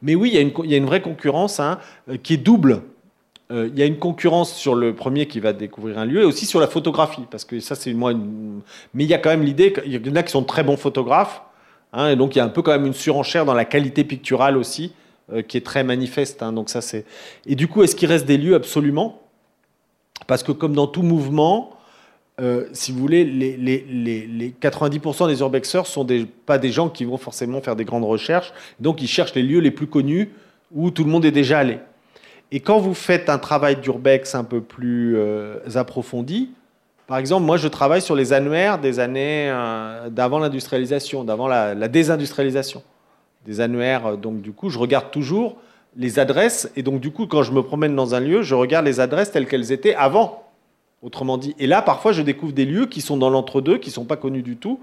Mais oui, il y a une, vraie concurrence hein, euh, qui est double. Euh, il y a une concurrence sur le premier qui va découvrir un lieu et aussi sur la photographie, parce que ça, c'est moi. Mais il y a quand même l'idée qu'il y en a qui sont très bons photographes, hein, et donc il y a un peu quand même une surenchère dans la qualité picturale aussi, qui est très manifeste. Hein, donc ça, c'est. Et du coup, est-ce qu'il reste des lieux? Absolument Parce que comme dans tout mouvement, euh, si vous voulez, les, les, 90% des urbexeurs sont pas des gens qui vont forcément faire des grandes recherches, donc ils cherchent les lieux les plus connus où tout le monde est déjà allé. Et quand vous faites un travail d'urbex un peu plus euh, approfondi, par exemple, moi je travaille sur les annuaires des années euh, d'avant l'industrialisation, d'avant la, la, désindustrialisation. Des annuaires, donc du coup, je regarde toujours les adresses, et donc du coup, quand je me promène dans un lieu, je regarde les adresses telles qu'elles étaient avant Autrement dit, et là, parfois, je découvre des lieux qui sont dans l'entre-deux, qui ne sont pas connus du tout.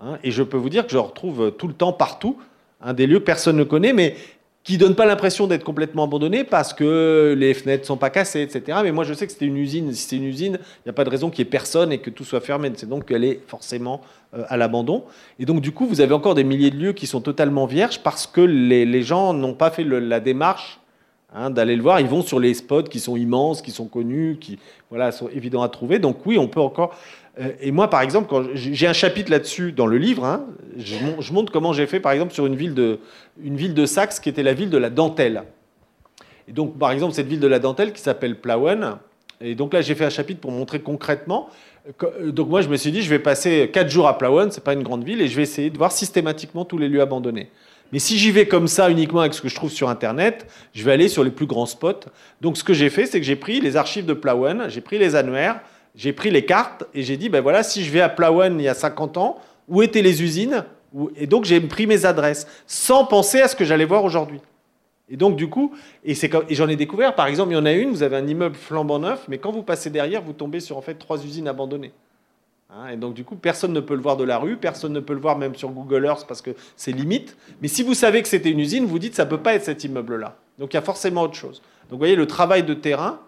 Hein, et je peux vous dire que je retrouve tout le temps partout hein, des lieux que personne ne connaît, mais qui ne donnent pas l'impression d'être complètement abandonnés parce que les fenêtres ne sont pas cassées, etc. Mais moi, je sais que c'était une usine. Si c'est une usine, il n'y a pas de raison qu'il n'y ait personne et que tout soit fermé. C'est donc qu'elle est forcément euh, à l'abandon. Et donc, du coup, vous avez encore des milliers de lieux qui sont totalement vierges parce que les, gens n'ont pas fait la démarche Hein, d'aller le voir. Ils vont sur les spots qui sont immenses, qui sont connus, qui voilà, sont évidents à trouver. Donc oui, on peut encore. Euh, et moi, par exemple, j'ai un chapitre là-dessus dans le livre, hein, je, montre comment j'ai fait, par exemple, sur une ville de, une ville de Saxe qui était la ville de la dentelle. Et donc, par exemple, cette ville de la dentelle qui s'appelle Plauen. Et donc là, j'ai fait un chapitre pour montrer concrètement. Euh, donc moi, je me suis dit, je vais passer quatre jours à Plauen, c'est pas une grande ville, et je vais essayer de voir systématiquement tous les lieux abandonnés. Mais si j'y vais comme ça uniquement avec ce que je trouve sur Internet, je vais aller sur les plus grands spots. Donc ce que j'ai fait, c'est que j'ai pris les archives de Plauen, j'ai pris les annuaires, j'ai pris les cartes et j'ai dit, ben voilà, si je vais à Plauen il y a 50 ans, où étaient les usines Et donc j'ai pris mes adresses, sans penser à ce que j'allais voir aujourd'hui. Et donc du coup, j'en ai découvert, par exemple, il y en a une, vous avez un immeuble flambant neuf, mais quand vous passez derrière, vous tombez sur en fait trois usines abandonnées. Hein, et donc, du coup, personne ne peut le voir de la rue, personne ne peut le voir même sur Google Earth parce que c'est limite. Mais si vous savez que c'était une usine, vous dites ça ne peut pas être cet immeuble-là. Donc, il y a forcément autre chose. Donc, vous voyez, le travail de terrain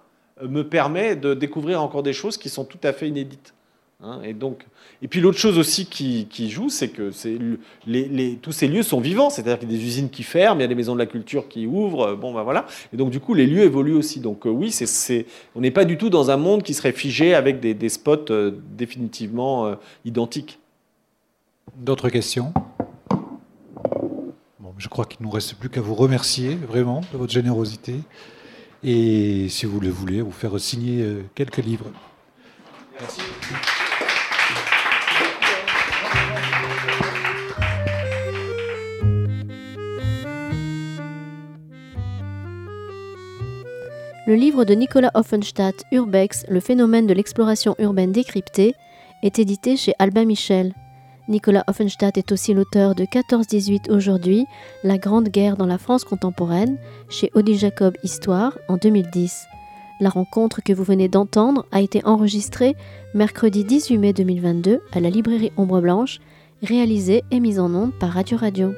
euh, me permet de découvrir encore des choses qui sont tout à fait inédites. Hein, et, donc, et puis l'autre chose aussi qui, joue, c'est que les, tous ces lieux sont vivants, c'est-à-dire qu'il y a des usines qui ferment, il y a des maisons de la culture qui ouvrent, euh, bon ben voilà. Et donc du coup, les lieux évoluent aussi. Donc euh, oui, c'est, on n'est pas du tout dans un monde qui serait figé avec des, spots définitivement identiques. D'autres questions? Bon, Je crois qu'il ne nous reste plus qu'à vous remercier vraiment de votre générosité et si vous le voulez, vous faire signer quelques livres. Merci. Le livre de Nicolas Offenstadt, Urbex, Le phénomène de l'exploration urbaine décryptée, est édité chez Albin Michel. Nicolas Offenstadt est aussi l'auteur de 14-18 aujourd'hui, La Grande Guerre dans la France contemporaine, chez Odile Jacob Histoire en 2010. La rencontre que vous venez d'entendre a été enregistrée mercredi 18 mai 2022 à la librairie Ombre Blanche, réalisée et mise en onde par Radio Radio.